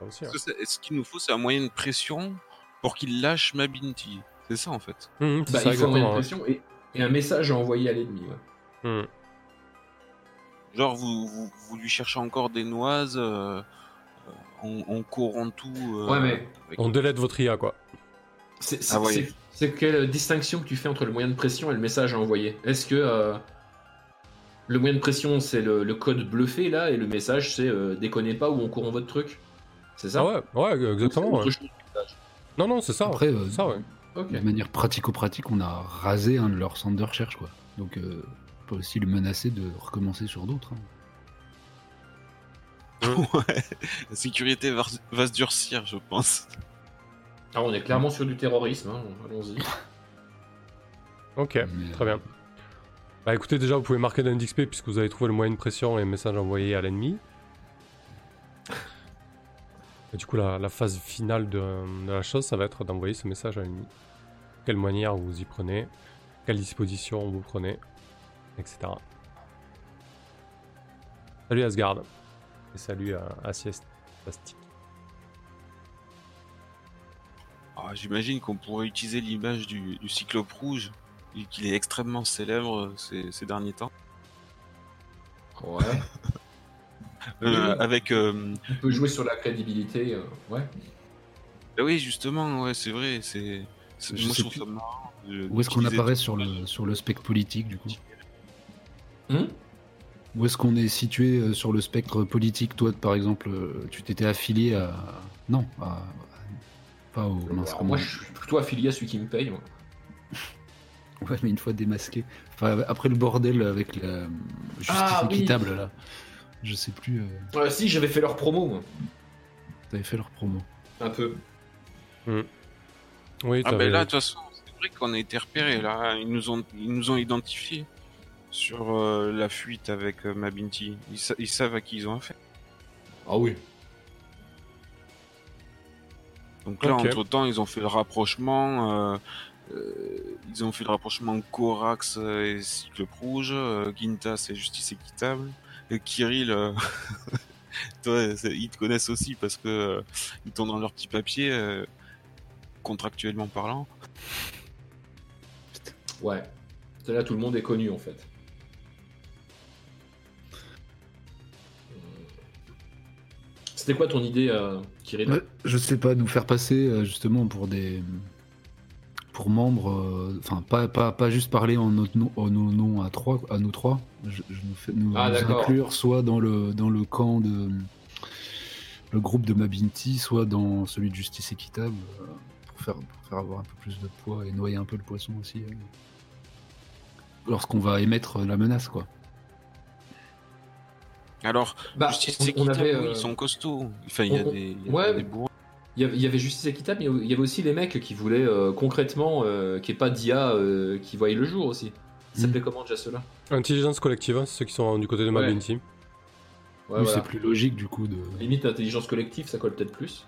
ça aussi. hein. Que ce qu'il nous faut, c'est un moyen de pression pour qu'ils lâchent ma Binti. C'est ça en fait. Mhm, Bah, ça, il faut un moyen de pression et, et un message à envoyer à l'ennemi. ouais. ouais. Genre, vous, vous, vous lui cherchez encore des noises, euh, on, on corrompt tout. euh, Ouais, mais- avec- On délète votre IA, quoi. C'est Ah c'est- quelle distinction que tu fais entre le moyen de pression et le message à envoyer? Est-ce que euh, le moyen de pression c'est le, le code bluffé là et le message c'est euh, déconnez pas ou on corrompt votre truc? C'est ça? Ah ouais, ouais, exactement. Ouais. chose Non, non, c'est ça. Après, euh, ça, ouais. Ok. De manière pratico-pratique, on a rasé un de leurs centres de recherche, quoi. Donc, euh, on peut aussi le menacer de recommencer sur d'autres. hein. ouais. La sécurité va, va se durcir, je pense. Ah, on est clairement sur du terrorisme, hein, allons-y. Ok, Mais, très bien. Bah écoutez, déjà, vous pouvez marquer d'un XP puisque vous avez trouvé le moyen de pression et le message envoyé à l'ennemi. Et du coup, la, la phase finale de, de la chose, ça va être d'envoyer ce message à l'ennemi. Quelle manière vous y prenez, quelle disposition vous prenez, etc. Salut Asgard. Et salut à. Plastique. Ah, J'imagine qu'on pourrait utiliser l'image du, du cyclope rouge, vu qu'il est extrêmement célèbre euh, ces, ces derniers temps. Ouais. Euh, Oui. avec. euh, On peut jouer sur la crédibilité, euh, ouais. bah oui, justement, ouais, c'est vrai. C'est. Moi, je trouve plus. ça marrant. de- Où est-ce qu'on apparaît sur le, sur le spectre politique, du coup Hum Où est-ce qu'on est situé euh, sur le spectre politique Toi, par exemple, euh, tu t'étais affilié à. Non, à. Pas au. Alors, moi, je suis plutôt affilié à celui qui me paye. moi. Ouais, mais une fois démasqué. Enfin, après le bordel avec la justice Ah, oui. équitable, là. Je sais plus. euh, Euh, si, j'avais fait leur promo, moi. T'avais fait leur promo. Un peu. Oui, Ah, t'avais- ben là, de toute façon, c'est vrai qu'on a été repérés là. Ils nous ont, ils nous ont identifiés sur euh, la fuite avec euh, Mabinti. Ils, sa- ils savent à qui ils ont affaire. Ah oui. Donc là, entre temps, ils ont fait le rapprochement. euh, ils ont fait le rapprochement Corax et Cyclope Rouge. Gintas et Justice Équitable. Et Kirill, toi, c'est- ils te connaissent aussi parce que ils t'ont dans leur petit papier, contractuellement parlant. Ouais. C'est Là, tout le monde est connu en fait. C'était quoi ton idée, euh, Kirill Ouais, je sais pas, nous faire passer euh, justement pour des. pour membres. euh, Enfin, pas, pas, pas juste parler en notre nom, en nos noms à, trois, à nous trois. Je, je nous fais nous, Ah, nous inclure soit dans le, dans le camp de. le groupe de Mabinti, soit dans celui de Justice Équitable. euh, pour, faire, pour faire avoir un peu plus de poids et noyer un peu le poisson aussi. euh, Lorsqu'on va émettre la menace, quoi. Alors, Bah, Justice on, on Équitable, avait, oui, euh, ils sont costauds. Enfin, il y a on- des, il y a ouais. des bourrins. il y avait- Justice Équitable, mais il y avait aussi les mecs qui voulaient euh, concrètement, euh, qui est pas d'IA, euh, qui voyaient le jour aussi. Ça Mm. s'appelait comment déjà ceux-là? Intelligence collective, hein, c'est ceux qui sont du côté de Ouais. Mabinti. Ouais, Oui, voilà. c'est plus logique du coup de. Limite intelligence collective, ça colle peut-être plus.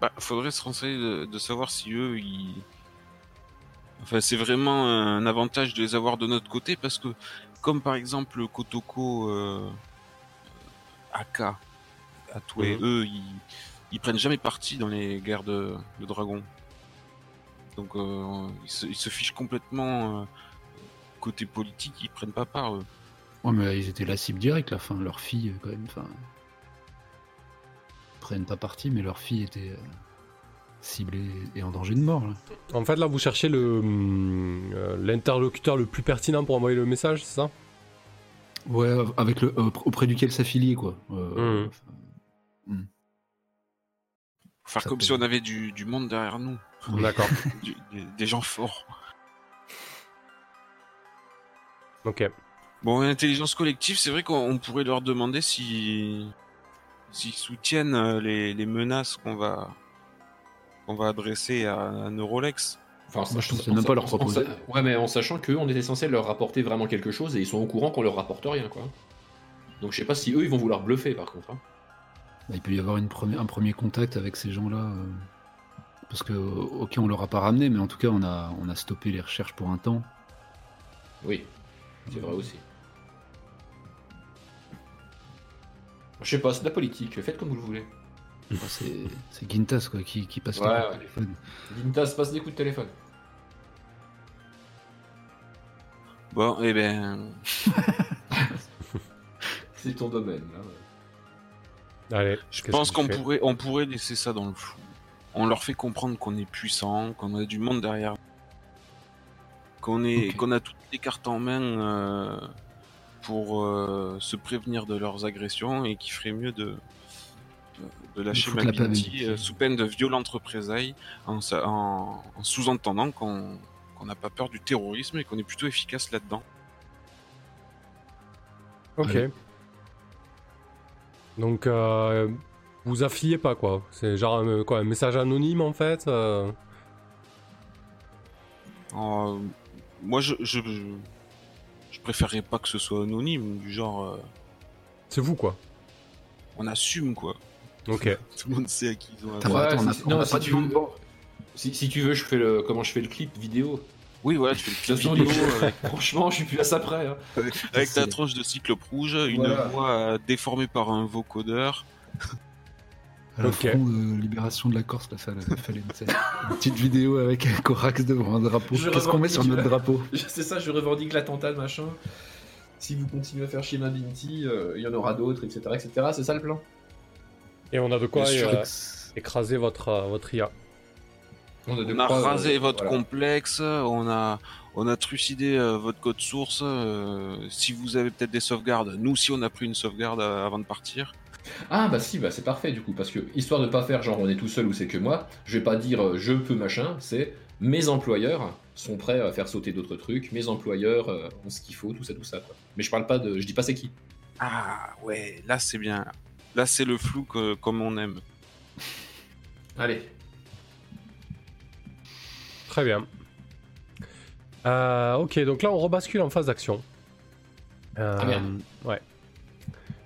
Bah, faudrait se renseigner de, de savoir si eux, ils... Enfin, c'est vraiment un avantage de les avoir de notre côté parce que, comme par exemple Kotoko euh, AK, Atoué, Mhm. eux, ils, ils prennent jamais parti dans les guerres de, de dragons. Donc, euh, ils, se, ils se fichent complètement euh, côté politique, ils prennent pas part. Eux. Ouais, mais ils étaient la cible directe, la fin. Leur fille, quand même, enfin. ils Prennent pas parti, mais leur fille était euh, ciblée et en danger de mort, là. En fait, là, vous cherchez le hum, euh, l'interlocuteur le plus pertinent pour envoyer le message, c'est ça? Ouais, avec le, euh, auprès duquel s'affilier, quoi. Euh, Mhm. enfin, Faire Ça comme peut- si on avait du, du monde derrière nous, oui. D'accord. des, des gens forts. ok. Bon, intelligence collective, c'est vrai qu'on on pourrait leur demander si s'ils soutiennent les, les menaces qu'on va qu'on va adresser à, à Neurolex. Enfin, Moi, je en- pensais en- même pas leur proposer. en- Ouais, mais en sachant qu'eux, on était censé leur rapporter vraiment quelque chose et ils sont au courant qu'on leur rapporte rien, quoi. Donc je sais pas si eux, ils vont vouloir bluffer par contre. hein. Bah, il peut y avoir une première- un premier contact avec ces gens-là. euh, parce que, ok, on leur a pas ramené, mais en tout cas, on a, on a stoppé les recherches pour un temps. Oui, c'est vrai aussi. Je sais pas, c'est de la politique, faites comme vous le voulez. Enfin, c'est Gintas, quoi, qui, qui passe Ouais, le ouais. téléphone. Lintas passe des coups de téléphone. Bon, eh ben, C'est ton domaine, là. ouais. Allez. je pense qu'on pourrait on pourrait laisser ça dans le flou. On leur fait comprendre qu'on est puissant, qu'on a du monde derrière, qu'on est qu'on a toutes les cartes en main euh, pour euh, se prévenir de leurs agressions et qu'il ferait mieux de de lâcher avec- euh, sous peine de violentes représailles en, sa- en- en sous-entendant qu'on n'a pas peur du terrorisme et qu'on est plutôt efficace là-dedans. Ok. Allez. Donc, euh, vous affiliez pas, quoi. C'est genre un, quoi, un message anonyme, en fait euh, Euh, moi, je, je, je, je préférerais pas que ce soit anonyme, du genre, euh, C'est vous, quoi. on assume quoi. Ok. Tout le monde sait à qui ils ont affaire. Ouais, attends, on a- si- on non, a si pas tu de veux-. Si, si tu veux, je fais le comment je fais le clip vidéo. Oui, voilà, tu fais le clip vidéo avec, Franchement, je suis plus à ça près. hein. avec ta tronche de cyclope rouge, une Voilà. voix euh, déformée par un vocodeur. À la Ok. front de libération de la Corse, là, fallait, fallait une, petite vidéo avec un Corax devant un drapeau. Qu'est-ce qu'on met sur notre drapeau C'est ça, je revendique l'attentat, machin. Si vous continuez à faire chez Mabinti, euh, il y en aura d'autres, etc., etc. C'est ça le plan? Et on a de quoi euh, écraser votre, euh, votre IA. On a, de On a quoi, euh, rasé votre voilà. complexe, on a, on a trucidé euh, votre code source. euh, si vous avez peut-être des sauvegardes, nous aussi on a pris une sauvegarde euh, avant de partir. Ah bah si, bah c'est parfait du coup, parce que histoire de pas faire genre on est tout seul ou c'est que moi, je vais pas dire euh, je peux machin, c'est mes employeurs sont prêts à faire sauter d'autres trucs, mes employeurs euh, ont ce qu'il faut, tout ça, tout ça. Quoi. Mais je parle pas de, je dis pas c'est qui. Ah ouais, là c'est bien. Là c'est le flou que, comme on aime. Allez, Très bien. Euh, ok, donc là on rebascule en phase d'action. Euh, Ah, merde. ouais.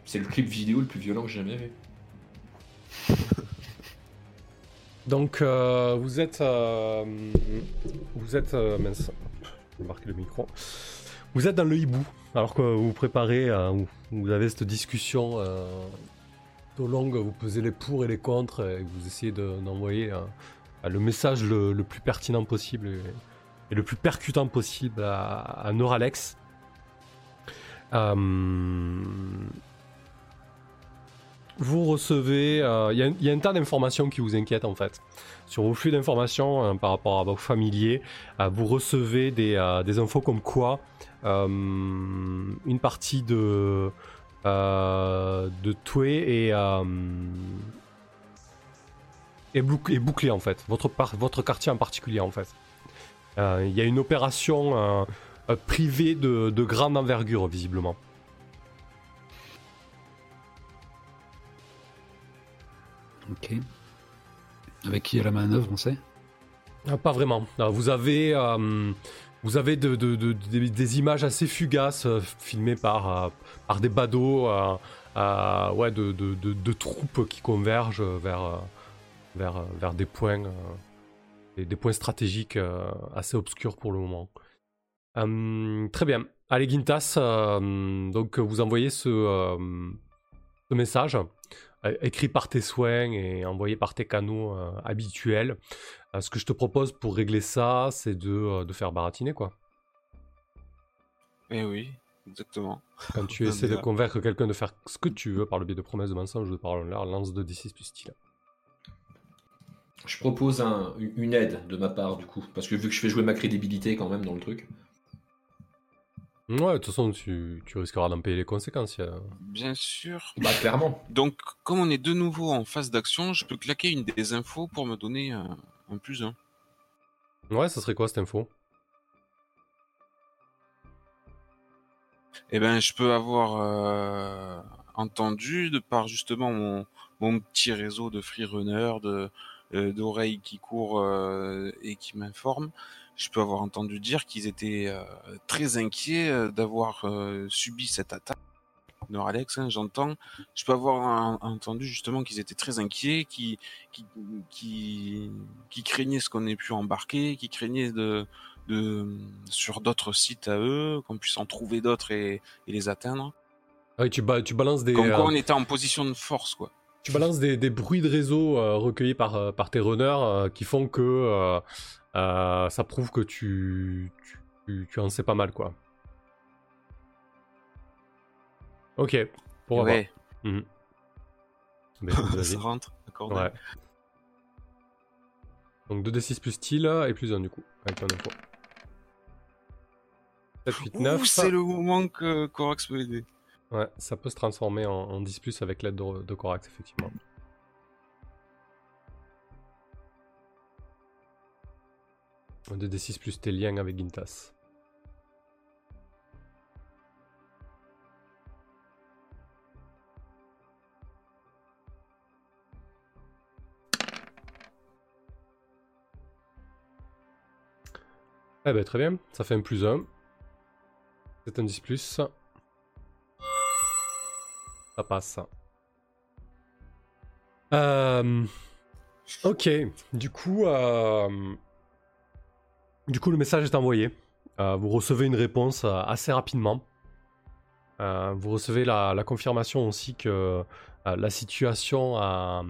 C'est le clip vidéo le plus violent que j'ai jamais vu. Donc euh, vous êtes, euh, vous êtes, euh, mince, je vais marquer le micro. Vous êtes dans le hibou, alors que vous vous préparez, euh, vous- vous avez cette discussion longue, vous pesez les pour et les contre, et vous essayez de- d'envoyer euh, le message le, plus pertinent possible et, le plus percutant possible à, à Neuralex. Euh, vous recevez, euh, il y, a- un tas d'informations qui vous inquiètent en fait. Sur vos flux d'informations euh, par rapport à vos familiers, vous recevez des, infos comme quoi une partie de, de Toué est, euh, est, bouc- est bouclée en fait. Votre, votre quartier en particulier en fait. Euh, Il y a une opération euh, euh, privée de, de grande envergure visiblement. Ok. Avec qui à la manœuvre, on sait? Ah, Pas vraiment. Vous avez, euh, vous avez de- de- de- des- images assez fugaces euh, filmées par, euh, par des badauds euh, ouais, de, troupes qui convergent vers, vers, vers des points, des, points stratégiques assez obscurs pour le moment. Hum, très bien. Allez, Gintas, euh, donc vous envoyez ce, ce message écrit par tes soins et envoyé par tes canaux euh, habituels. Euh, ce que je te propose pour régler ça, c'est de, euh, de faire baratiner, quoi. Eh oui, exactement. Quand tu essaies de convaincre quelqu'un de faire ce que tu veux par le biais de promesses de mensonges ou de paroles en l'air, lance de D6 plus style. Je propose un- une aide de ma part du coup, parce que vu que je fais jouer ma crédibilité quand même dans le truc. Ouais, de toute façon, tu, tu risqueras d'en payer les conséquences. euh. Bien sûr. Bah clairement. Donc, comme on est de nouveau en phase d'action, je peux claquer une des infos pour me donner un, un plus un. Ouais, ça serait quoi cette info? Eh ben, je peux avoir euh, entendu, de par justement mon, mon petit réseau de freerunners, de euh, d'oreilles qui courent euh, et qui m'informent, je peux avoir entendu dire qu'ils étaient euh, très inquiets euh, d'avoir euh, subi cette attaque. Neuralex, hein, j'entends. Je peux avoir un- entendu justement qu'ils étaient très inquiets, qui qui qui, qui craignaient ce qu'on ait pu embarquer, qui craignaient de de sur d'autres sites à eux, qu'on puisse en trouver d'autres et, et les atteindre. Ah oui, tu, ba- tu balances des, Comme quoi on était en position de force, quoi. tu balances des, des bruits de réseau euh, recueillis par, par tes runners euh, qui font que euh, ça prouve que tu, tu, tu- en sais pas mal, quoi. Ok, pour avoir. ouais, vas-y. ça rentre, d'accord. Ouais. Donc 2d6 plus style et plus 1 du coup, avec ton info. 7, 8, 9. Ouh, c'est le moment que Corax peut aider. Ouais, ça peut se transformer en, en 10 plus avec l'aide de, de Corax, effectivement. 2d6 plus tes liens avec Gintas. Eh ben très bien, ça fait un plus 1. C'est un 10 plus. Ça passe. Euh, ok, du coup, euh, du coup, le message est envoyé. Euh, vous recevez une réponse euh, assez rapidement. Euh, vous recevez la, confirmation aussi que la situation à,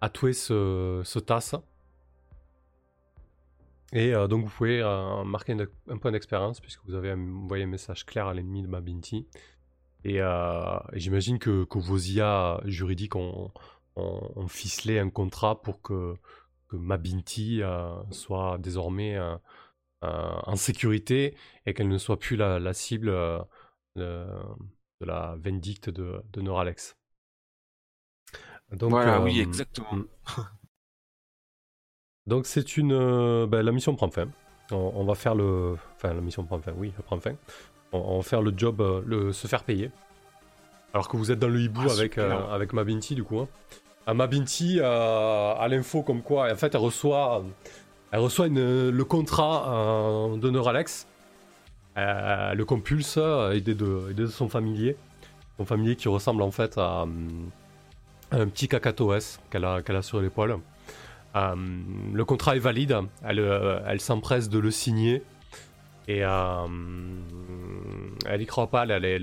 à Toué se, se tasse. Et donc vous pouvez marquer un, point d'expérience puisque vous avez envoyé un message clair à l'ennemi de Mabinti. Et, j'imagine que, vos IA juridiques ont ficelé un contrat pour que, que Mabinti euh, soit désormais euh, euh, en sécurité et qu'elle ne soit plus la, la cible de, de la vindicte de, de Neuralex. Donc, voilà, oui, exactement. mm. Donc c'est une... ben, la mission prend fin. On, on va faire le... Enfin, la mission prend fin, oui, elle prend fin. On, on va faire le job, le, se faire payer. Alors que vous êtes dans le hibou Ah, avec, euh, avec Mabinti, du coup. hein. Mabinti a l'info comme quoi, en fait, elle reçoit... Elle reçoit le contrat euh, de Neuralex. Euh, le compulse, euh, aidé de, aidé de son familier. Son familier qui ressemble en fait à, un petit cacatoès qu'elle a, a sur l'épaule. Euh, le contrat est valide, elle, elle s'empresse de le signer. Et elle y croit pas, les,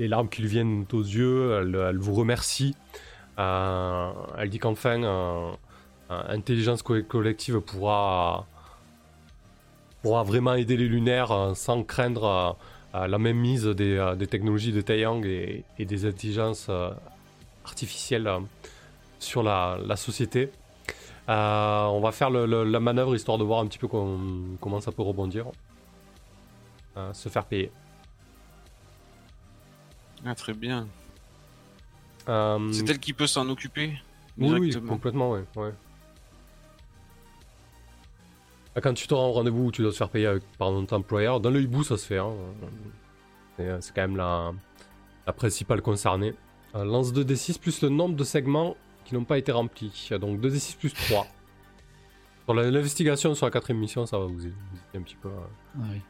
les larmes qui lui viennent aux yeux, elle, vous remercie. Euh, elle dit qu'enfin, euh, euh, intelligence co- collective pourra, pourra vraiment aider les lunaires sans craindre la même mise des, technologies de Taeyang et, des intelligences artificielles sur la, société. On va faire le- la manœuvre histoire de voir un petit peu com- comment ça peut rebondir. Se faire payer. Ah, très bien. Euh, C'est elle qui peut s'en occuper Oui, complètement, ouais. ouais. Ah, Quand tu te rends au rendez-vous où tu dois te faire payer avec, par notre employeur, dans le hibou ça se fait. Hein. C'est euh, c'est quand même la, la principale concernée. Euh, lance 2d6 plus le nombre de segments qui n'ont pas été remplis. Donc 2d6 plus 3. Pour la- l'investigation sur la quatrième mission, ça va vous aider un petit peu. euh. Ah oui.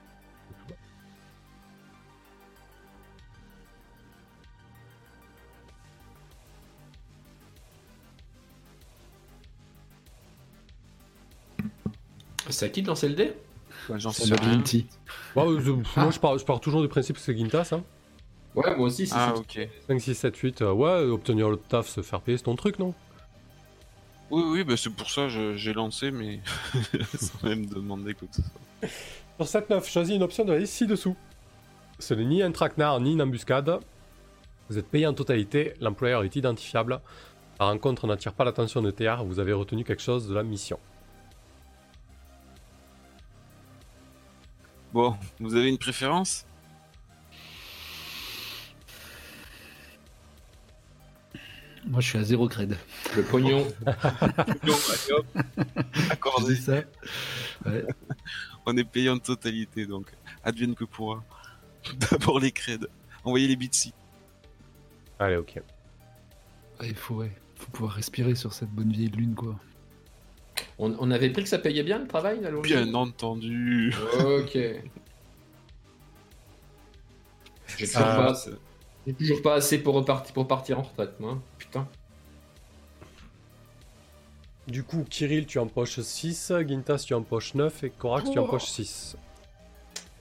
C'est à qui de lancer le dé? J'en C'est sais rien. Euh, je- Moi, je pars, je pars toujours du principe que c'est Gintas. Hein. Ouais, moi aussi, c'est Ah, ça. ok. 5, 6, 7, 8. euh, ouais, obtenir le taf, se faire payer, c'est ton truc, non? Oui, oui, bah c'est pour ça que j'ai lancé, mais sans même demander quoi que ce soit. Sur 7-9, choisis une option de la liste ci-dessous. Ce n'est ni un traquenard ni une embuscade. Vous êtes payé en totalité, l'employeur est identifiable. La rencontre n'attire pas l'attention de Théard, vous avez retenu quelque chose de la mission. Bon, vous avez une préférence? Moi, je suis à zéro cred. Le pognon. Non, allez, hop. Accordé. C'est ça. Ouais. On est payé en totalité, donc advienne que pourra. D'abord les creds. Envoyez les bitsy. Allez, ok. Ouais, Il faut, ouais. faut pouvoir respirer sur cette bonne vieille lune, quoi. On, on avait pris que ça payait bien le travail à l'origine Bien entendu. Ok. J'ai toujours, pas toujours pas assez pour, repartir, pour partir en retraite, moi. Putain. Du coup, Kirill, tu empoches 6, Gintas, tu empoches 9 et Korax, tu empoches 6.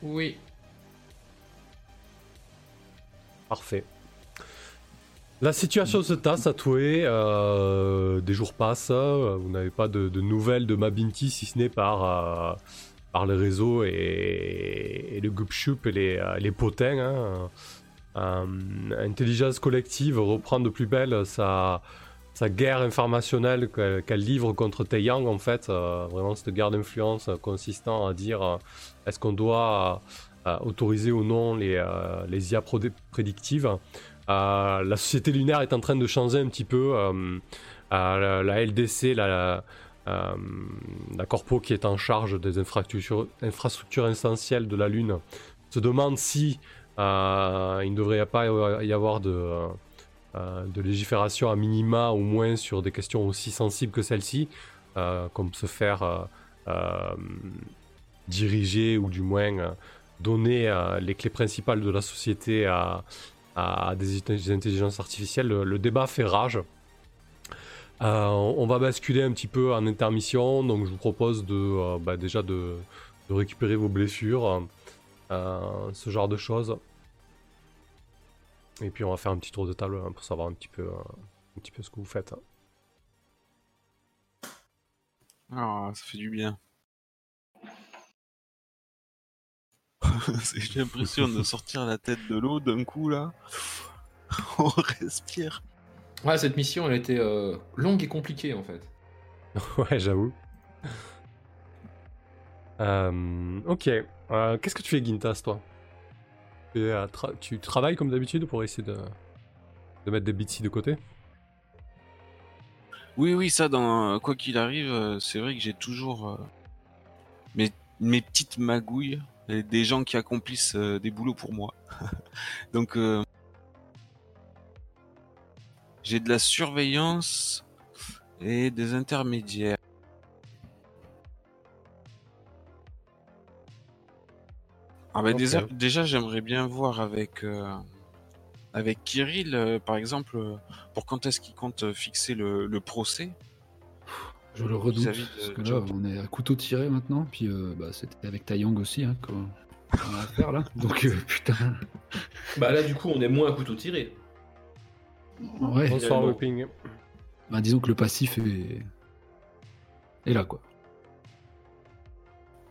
Oui. Parfait. La situation se tasse à euh, des jours passent, euh, vous n'avez pas de, nouvelles de Mabinti si ce n'est par, euh, par les réseaux et, le Gupshup et les, les potins. hein. Intelligence collective reprend de plus belle sa, sa guerre informationnelle que- qu'elle livre contre Taeyang en fait. vraiment cette guerre d'influence consistant à dire est-ce qu'on doit autoriser ou non les, les IA prédictives. Euh, la société lunaire est en train de changer un petit peu. euh, euh, la, LDC, la, corpo qui est en charge des infrastructures, essentielles de la Lune, se demande si il ne devrait pas y avoir de, légifération à minima, au moins sur des questions aussi sensibles que celle-ci, comme se faire diriger ou du moins donner les clés principales de la société à, à des, intelligences artificielles. Le, débat fait rage. Euh, on va basculer un petit peu en intermission, donc je vous propose de euh, bah, déjà de, récupérer vos blessures, euh, ce genre de choses. Et puis on va faire un petit tour de table hein, pour savoir un petit peu, un petit peu ce que vous faites. Ah, ça fait du bien. J'ai l'impression de sortir la tête de l'eau d'un coup là. On respire. Ouais, cette mission, elle était euh, longue et compliquée, en fait. ouais, j'avoue. Euh, ok. Euh, Qu'est-ce que tu fais, Gintas, toi? Tu, tra- travailles comme d'habitude pour essayer de, de mettre des bitsy de côté? Oui, oui, ça, dans quoi qu'il arrive, c'est vrai que j'ai toujours euh, mes, mes petites magouilles, et des gens qui accomplissent euh, des boulots pour moi. Donc, euh, j'ai de la surveillance et des intermédiaires. Ah bah Ok. déjà, déjà j'aimerais bien voir avec euh, avec Kirill euh, par exemple euh, pour quand est-ce qu'il compte fixer le, le procès. Je le redoute. Parce que là, on est à couteau tiré maintenant. Puis euh, bah, c'était avec Taeyang aussi. Hein, qu'on a à faire là. Donc euh, putain. Bah là, du coup, on est moins à couteau tiré. Ouais. Bonsoir. Whipping. Bah, disons que le passif est. est là quoi.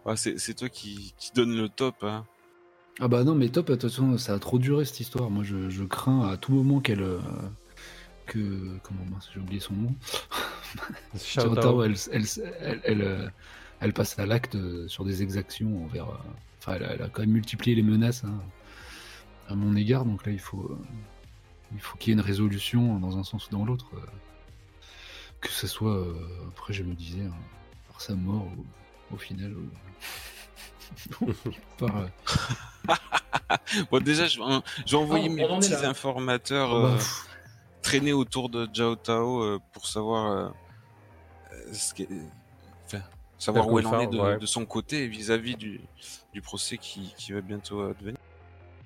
Ah, c'est c'est toi qui, qui donne le top. Hein. Ah bah non, mais top, attention, ça a trop duré cette histoire. Moi, je, je crains à tout moment qu'elle. euh, que. Comment mince, j'ai oublié son nom. Shout elle, elle, elle, elle, euh, elle passe à l'acte euh, sur des exactions envers. euh, Enfin, elle, a- elle a quand même multiplié les menaces hein, à mon égard, donc là, il faut. il faut qu'il y ait une résolution dans un sens ou dans l'autre. que ce soit. après, je me disais, hein, par sa mort ou au final. ou- par, euh, Bon déjà je vais, en- je vais envoyer on- mes petits informateurs bah, euh, pff, traîner autour de Jiao Tao euh, pour savoir euh, euh, ce enfin, savoir Faire où elle en est de, ouais. de son côté vis-à-vis du, du procès qui, qui va bientôt advenir.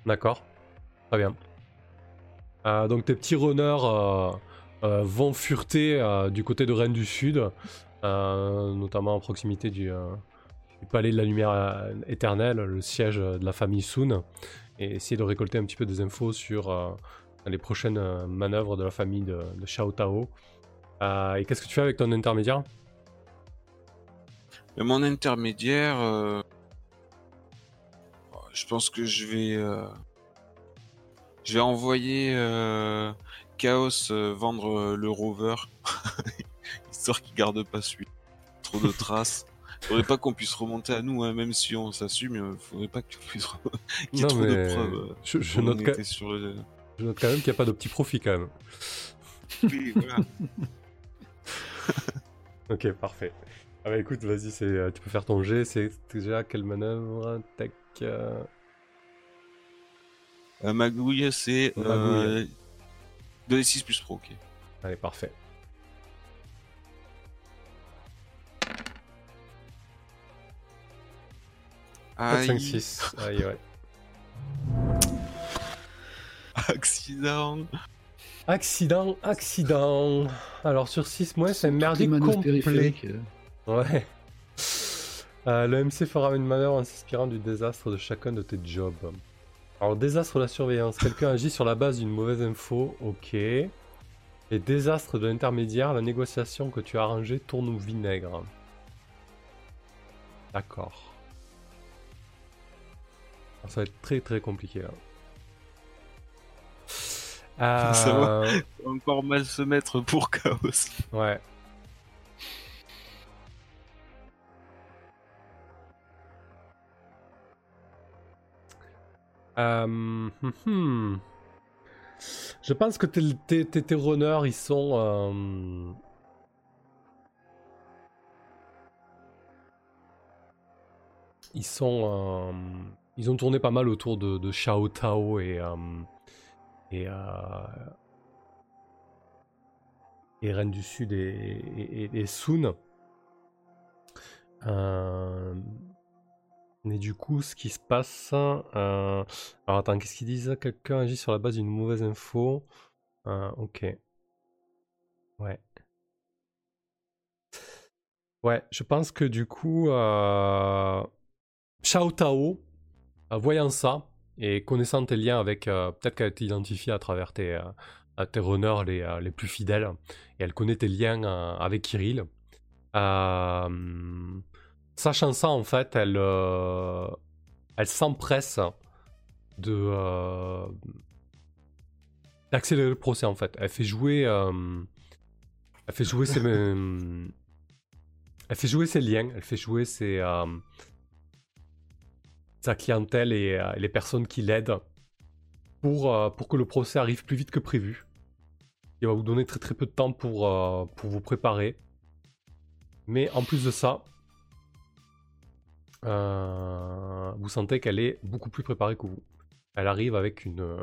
D'accord. Très bien. Euh, donc tes petits runners euh, euh, vont fureter du côté de Rennes du Sud, notamment à proximité du, du Palais de la Lumière Éternelle, le siège de la famille Sun, et essayer de récolter un petit peu des infos sur les prochaines euh, manœuvres de la famille de, de Xiao Tao. Euh, et qu'est-ce que tu fais avec ton intermédiaire? Mon intermédiaire, euh, je pense que je vais, euh, je vais envoyer Chaos vendre le rover, histoire qu'il garde pas celui. Trop de traces. Faudrait pas qu'on puisse remonter à nous, hein, même si on s'assume. euh, Faudrait pas qu'il puisse qu'il y ait Non, trop mais de preuves. je, je qu'on note était sur le. Je note quand même qu'il n'y a pas de petit profit quand même. Oui, voilà. Ok, parfait. Ah bah écoute, vas-y, c'est, euh, tu peux faire ton jet. C'est déjà quelle manœuvre Tac. euh, Euh, Magouille, c'est euh, Magouille. 2d6 plus pro, ok. Allez, parfait. 4, 5, Aïe, 6. Aïe, ouais. Accident. Accident, accident. Alors sur 6 mois, c'est manœuvres complet. Ouais. Euh, le MC fera une manœuvre en s'inspirant du désastre de chacun de tes jobs. Alors, désastre de la surveillance. Quelqu'un agit sur la base d'une mauvaise info. Ok. Et désastre de l'intermédiaire, la négociation que tu as arrangée tourne au vinaigre. D'accord. Ça va être très très compliqué Ça va. Euh, Encore mal se mettre pour Chaos. Ouais. Euh, hum, hum. Je pense que tes, tes, tes- tes runners, ils sont... euh, Ils sont... euh, Ils ont tourné pas mal autour de, de Xiao Tao et... euh, Et... euh, et Rennes du Sud et, et, et- et Sun. Euh, Mais du coup, ce qui se passe. euh, Alors attends, qu'est-ce qu'ils disent? Quelqu'un agit sur la base d'une mauvaise info. Euh, ok. Ouais. Ouais, je pense que du coup, euh... Xiao Tao, euh, voyant ça et connaissant tes liens avec. euh, Peut-être qu'elle été identifiée à travers tes, euh, tes runners les, euh, les plus fidèles et elle connaît tes liens euh, avec Kirill. Sachant ça, en fait, elle, elle s'empresse de d'accélérer le procès. En fait, elle fait jouer, elle fait jouer ses, elle fait jouer ses liens, elle fait jouer ses, sa clientèle et euh, les personnes qui l'aident pour euh, pour que le procès arrive plus vite que prévu. Il va vous donner très très peu de temps pour euh, pour vous préparer. Mais en plus de ça, vous sentez qu'elle est beaucoup plus préparée que vous. Elle arrive avec une,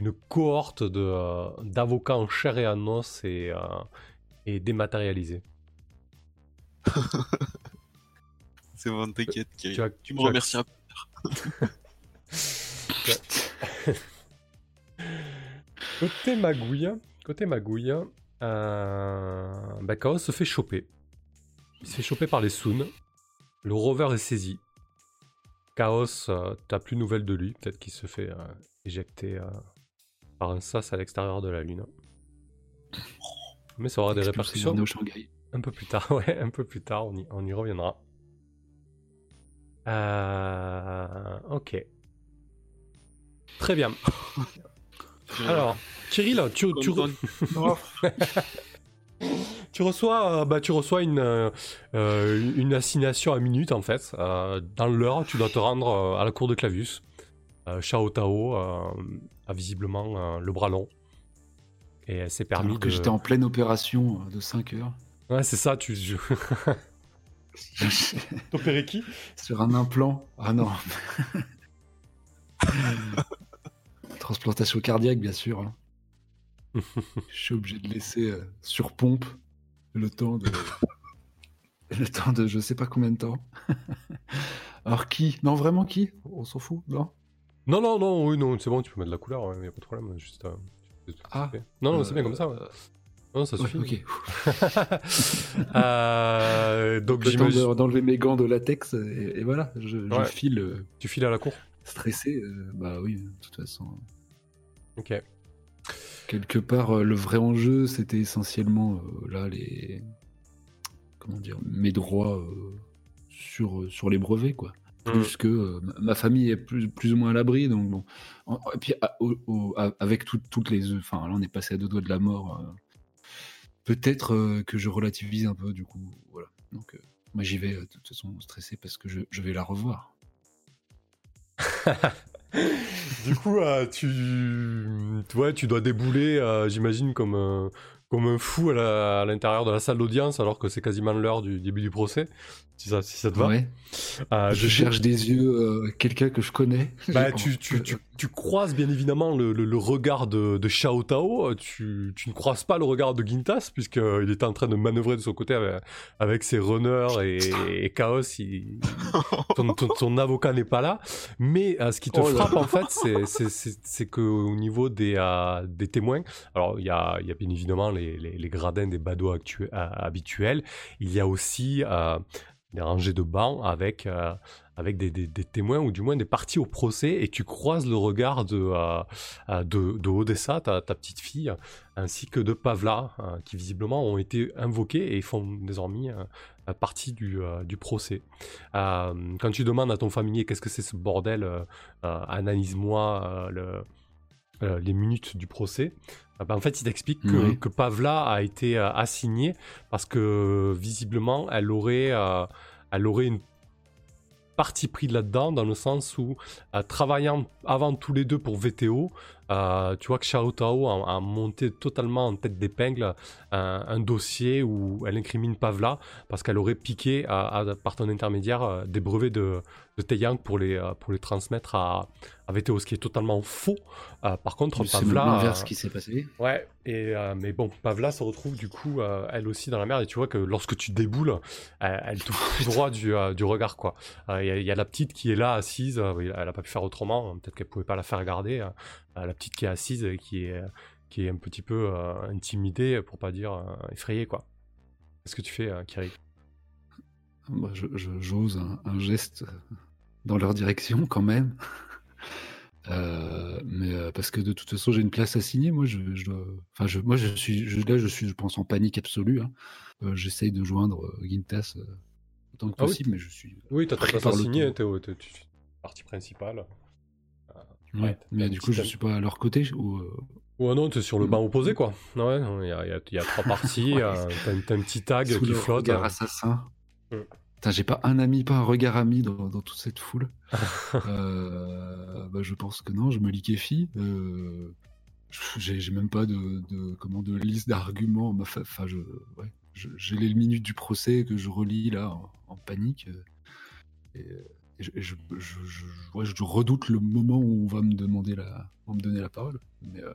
une cohorte de, d'avocats en chair et en os et, et dématérialisé. C'est bon, t'inquiète. Tu Tu me remercieras. Côté magouille, côté magouille, euh, bah, Chaos se fait choper. Il se fait choper par les Soon. Le rover est saisi. Chaos, euh, t'as plus de nouvelles de lui. Peut-être qu'il se fait euh, éjecter euh, par un sas à l'extérieur de la Lune. Mais ça aura des répercussions un peu plus tard. Ouais, un peu plus tard, on y, on y reviendra. Euh, ok. Très bien. Alors, Kirill, tu, tu, tu reçois, euh, bah, tu reçois une, euh, euh, une assignation à minute en fait. Euh, dans l'heure, tu dois te rendre à la cour de Clavius. Euh, Shao Tao euh, a visiblement euh, le bras long. Et elle s'est permis Alors que de. j'étais en pleine opération de 5 heures. Ouais, c'est ça, tu. T'opérais qui? Sur un implant. Ah non. Transplantation cardiaque, bien sûr. hein. Je suis obligé de laisser euh, sur pompe le temps de. Le temps de je sais pas combien de temps. Alors qui? Non, vraiment qui? On s'en fout Non? Non, non, non, oui, non, c'est bon, tu peux mettre de la couleur, il n'y a pas de problème. Juste, euh, juste- Ah. Non, non, c'est bien comme ça. ouais. Non, ça ouais, suffit. ok. Euh, donc, j'imagine- d'enlever mes gants de latex et, et voilà, je, je Ouais. file euh, tu files à la cour stressé. euh, bah oui, de toute façon. Ok. quelque part, euh, le vrai enjeu, c'était essentiellement là les comment dire mes droits sur sur les brevets quoi. Mm. Plus que ma- famille est plus, plus ou moins à l'abri, donc bon. Et puis à- au- au- à- avec tout- toutes les, enfin là on est passé à deux doigts de la mort. Peut-être euh, que je relativise un peu du coup, voilà. Donc euh, moi j'y vais euh, de toute façon stressé parce que je, vais la revoir. du coup, tu... tu dois débouler, j'imagine, comme, un fou à l'intérieur de la salle d'audience, alors que c'est quasiment l'heure du début du procès, si ça, si ça te va. Ouais. Euh, je cherche des yeux euh, quelqu'un que je connais. Bah, tu, tu, tu, tu croises bien évidemment le, le- le regard de, de Shao Tao, tu, tu ne croises pas le regard de Gintas, puisqu'il était en train de manœuvrer de son côté avec, avec ses runners et, et Chaos, il- ton, ton- ton avocat n'est pas là. Mais euh, ce qui te Oh frappe en fait, c'est- qu'au niveau des, euh, des témoins, alors il y a, il y a bien évidemment les, les, les gradins des badauds euh, habituels, il y a aussi euh, des de bancs avec... euh, avec des, témoins ou du moins des parties au procès et tu croises le regard de, euh, euh, de, de Odessa, ta, petite fille, ainsi que de Pavla, qui visiblement ont été invoqués et font désormais partie du, du procès. Quand tu demandes à ton familier qu'est-ce que c'est ce bordel, analyse-moi le- euh, les minutes du procès. euh, ben, en fait, il t'explique que, Pavla a été euh, assignée parce que visiblement, elle aurait, euh, elle aurait une parti pris là-dedans, dans le sens où, travaillant avant tous les deux pour VTO, euh, tu vois que Xiao Tao a, a monté totalement en tête d'épingle un, un dossier où elle incrimine Pavla parce qu'elle aurait piqué à- à- par ton intermédiaire euh, des brevets de, de Taeyang pour les, euh, pour les transmettre à, à VTO, ce qui est totalement faux. Euh, par contre, C'est Pavla... l'inverse euh, qui s'est passé. Ouais, et, euh, mais bon, Pavla se retrouve du coup, euh, elle aussi dans la merde, et tu vois que lorsque tu déboules, elle, elle te tout droit du, euh, du regard, quoi. Il y, a- y a la petite qui est là, assise, euh, elle a pas pu faire autrement, hein, peut-être qu'elle pouvait pas la faire garder, euh, euh, la petite qui est assise, et qui est, qui est un petit peu euh, intimidée, pour pas dire euh, effrayée, quoi. Qu'est-ce que tu fais, euh, Kiri? Bah, je- J'ose un, un geste dans leur direction quand même. Euh, mais euh, parce que de toute façon j'ai une place à signer, moi je, enfin je, moi je suis, je, là je suis, je pense en panique absolue. hein. Euh, J'essaye de joindre Gintas autant que Ah oui. possible, mais je suis. Oui, t'as ta place temps. t'es partie principale. T'as mais du coup je suis pas à leur côté ou. euh, Ouais, non, t'es sur le Mm. banc opposé, quoi. Ouais, il y a, y y trois parties, Ouais. euh, t'as un- petit tag sous qui flotte. regard assassin. Mm. Putain, j'ai pas un ami, pas un regard ami dans, dans toute cette foule. Euh, bah, je pense que non, je me liquéfie. Euh, j'ai même pas de, de- comment de liste d'arguments. Enfin, je, ouais, je- j'ai les minutes du procès que je relis là en, en panique. et je, redoute le moment où on va me demander la, on va me donner la parole. Mais euh,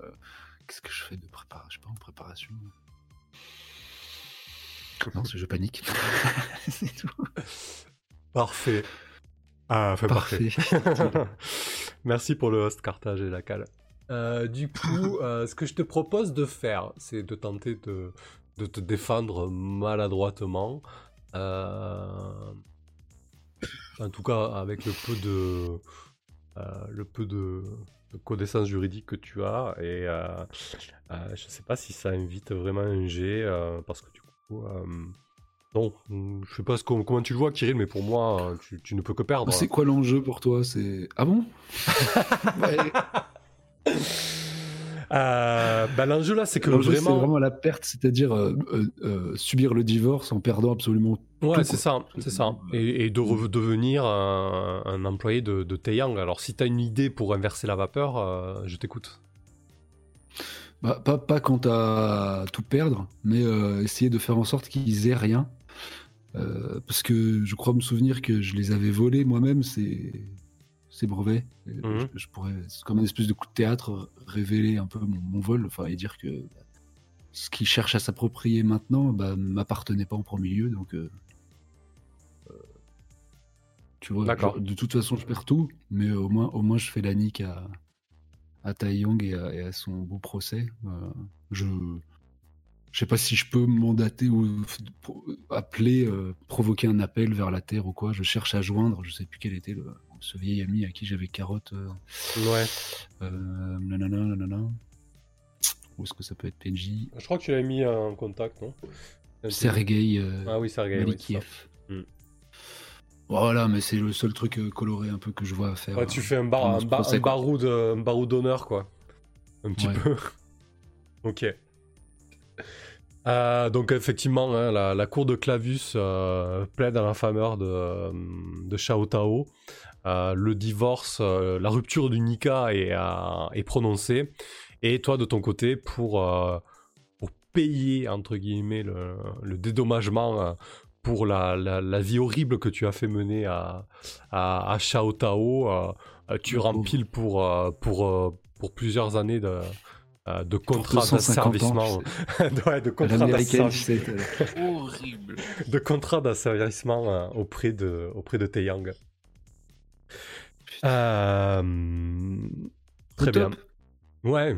qu'est-ce que je fais de préparation? Je sais pas en préparation. Non, je panique. c'est tout. Parfait. Ah, enfin, parfait. Parfait. Merci pour le host cartage et la cale. Euh, du coup, euh, ce que je te propose de faire, c'est de tenter de, de te défendre maladroitement. Euh, en tout cas, avec le peu de, euh, le peu de, de connaissances juridiques que tu as. Et euh, euh, je sais pas si ça invite vraiment un jet, euh, parce que du coup. euh, non, je sais pas ce qu'on- comment tu le vois, Kirill, mais pour moi, tu, tu ne peux que perdre. C'est quoi l'enjeu pour toi? C'est ah bon? Ouais. Euh, bah, l'enjeu là, c'est que L'enjeu, c'est vraiment. vraiment la perte, c'est-à-dire euh, euh, subir le divorce en perdant absolument. Ouais, tout, c'est ça, c'est ça. Et, et de redevenir un, un employé de, de Taeyang. Alors, si tu as une idée pour inverser la vapeur, je t'écoute. Bah, pas, pas quand à tout perdre, mais essayer de faire en sorte qu'ils aient rien. Euh, parce que je crois me souvenir que je les avais volés moi-même, ces, ces brevets. Et Mhm. je, je pourrais, c'est comme une espèce de coup de théâtre, révéler un peu mon, mon vol, enfin, et dire que ce qu'ils cherchent à s'approprier maintenant bah, m'appartenait pas en premier lieu. Donc, euh, euh, tu vois, D'accord. je- de toute façon, je perds tout, mais au moins, au moins, je fais la nique à, à Taeyong et à, et à son beau procès. Euh, je je sais pas si je peux mandater ou appeler, euh, provoquer un appel vers la Terre ou quoi. Je cherche à joindre, je sais plus quel était le, ce vieil ami à qui j'avais carotte. Euh, Ouais. euh, nanana, nanana. Où est-ce que ça peut être PNJ Je crois que tu l'as mis en contact, non? Sergei euh, Ah oui, Sergei. oui. Malikiev. Hmm. Voilà, mais c'est le seul truc coloré un peu que je vois à faire. Ouais, tu euh, fais un, bar, un, ce bar- procès, un quoi. baroud, un baroud d'honneur, quoi. Un petit Ouais. peu. ok. Euh, donc effectivement, hein, la, la cour de Clavus euh, plaide à la faveur de, de Shao Tao. Euh, le divorce, euh, la rupture du Nika est, euh, est prononcée. Et toi, de ton côté, pour, euh, pour payer, entre guillemets, le, le dédommagement euh, pour la, la- la vie horrible que tu as fait mener à, à, à Shao Tao, tu rempiles pour, euh, pour, euh, pour plusieurs années de, euh, de Pour contrats 250 ans, d'asservissement. ouais, de d'asservissement Horrible. contrat d'asservissement euh, auprès de auprès de Taeyang. Euh, très bien. Ouais.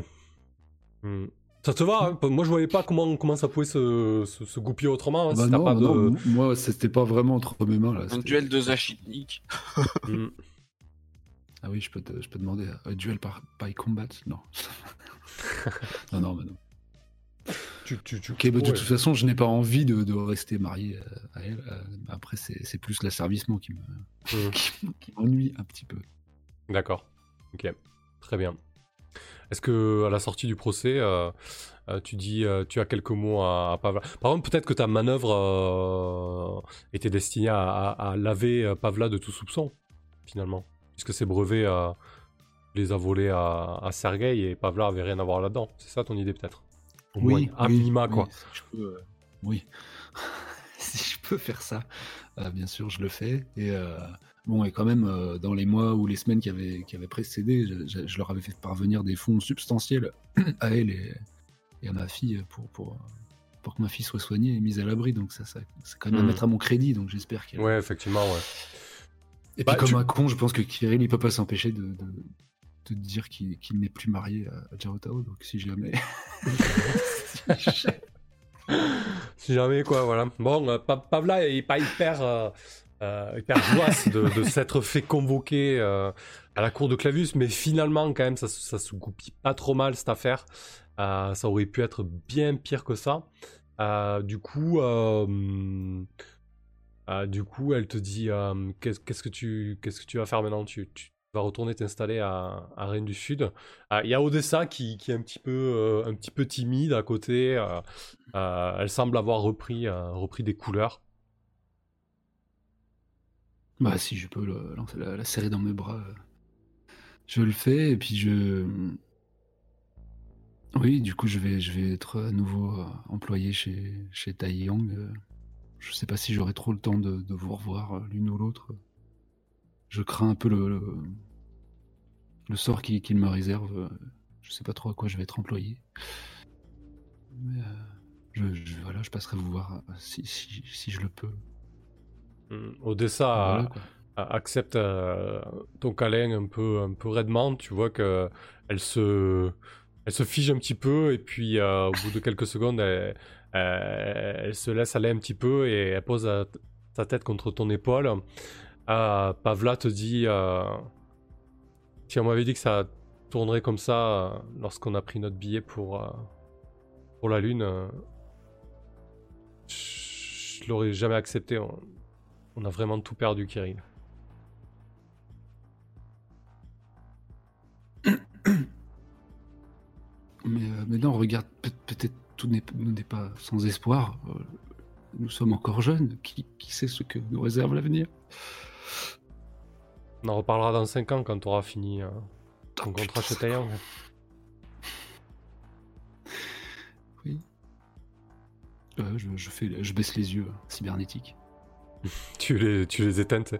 Hmm. Ça te va hein Moi, je voyais pas comment comment ça pouvait se, se, se goupiller autrement. hein, Bah si non, pas de. non, m- moi, c'était pas vraiment entre mes mains là. Un duel de Zachitnik. Hmm. Ah oui, je peux te, je peux demander un duel par by combat? Non. non, non, mais non. Tu, tu, tu- Ok, bah, de ouais. toute façon, je n'ai pas envie de, de rester marié à elle. euh, Après, c'est plus l'asservissement qui me Hmm. qui, qui m'ennuie un petit peu. D'accord. Ok. Très bien. Est-ce que à la sortie du procès, euh, euh, tu dis, euh, tu as quelques mots à, à Pavla? Par exemple, peut-être que ta manœuvre était destinée à, à- à laver Pavla de tout soupçon, finalement, puisque ses brevets les a volés à, Sergei et Pavla avait rien à voir là-dedans. C'est ça ton idée peut-être? Au moins, à minima quoi. oui, si je peux, euh, oui. si je peux faire ça, euh, bien sûr, je le fais. Et euh, bon, et quand même, dans les mois ou les semaines qui avaient, qui avaient précédé, je, je- je leur avais fait parvenir des fonds substantiels à elle et, et à ma fille pour, pour, pour que ma fille soit soignée et mise à l'abri. Donc ça, ça c'est quand même à mettre à mon crédit. Donc j'espère qu'elle. Ouais, effectivement, ouais. Et puis Bah, comme tu- un con, je pense que Kirill, il peut pas s'empêcher de, de, de dire qu'il qu'il n'est plus marié à, à Jao Tao. Donc si jamais. Si jamais, quoi, voilà. Bon, euh, Pa- Pavla est pas hyper, euh, euh, hyper joasse de, de s'être fait convoquer euh, à la cour de Clavius, mais finalement, quand même, ça, se- ça se goupille pas trop mal, cette affaire. Euh, ça aurait pu être bien pire que ça. Euh, du coup, euh, euh, du coup, elle te dit euh, qu'est-ce qu'est-ce que tu qu'est-ce que tu vas faire maintenant? Tu, tu vas retourner t'installer à, à Rennes du Sud. Euh, Il y a Odessa qui, qui est un petit peu euh, un petit peu timide à côté. euh, euh, elle semble avoir repris repris des couleurs. Bah si je peux le- la, la serrer dans mes bras, je le fais et puis je. Oui, du coup je vais je vais être à nouveau employé chez chez Taeyang. euh. Je sais pas si j'aurai trop le temps de, vous revoir l'une ou l'autre. Je crains un peu le le, le sort qu'il me réserve. Je sais pas trop à quoi je vais être employé. Mais, euh, je, je- voilà, je passerai vous voir euh, si, si, si je le peux. Hum, Odessa Voilà, accepte euh, ton câlin un peu, un peu raidement. Tu vois que elle se, elle se fige un petit peu et puis euh, au bout de quelques secondes, elle, elle- elle se laisse aller un petit peu et elle pose sa tête contre ton épaule. Euh, Pavla te dit euh, Si on m'avait dit que ça tournerait comme ça euh, lorsqu'on a pris notre billet pour, euh, la Lune, je l'aurais jamais accepté. On, a vraiment tout perdu, Kirill. Mais, euh, mais non, regarde, peut- peut-être tout n'est pas sans espoir. Nous sommes encore jeunes. Qui sait ce que nous réserve l'avenir? On en reparlera dans 5 ans quand tu auras fini euh, ton Oh, contrat chez ans. Oui. Euh, je, je fais, je baisse les yeux, hein, cybernétique. Tu les, tu les éteins.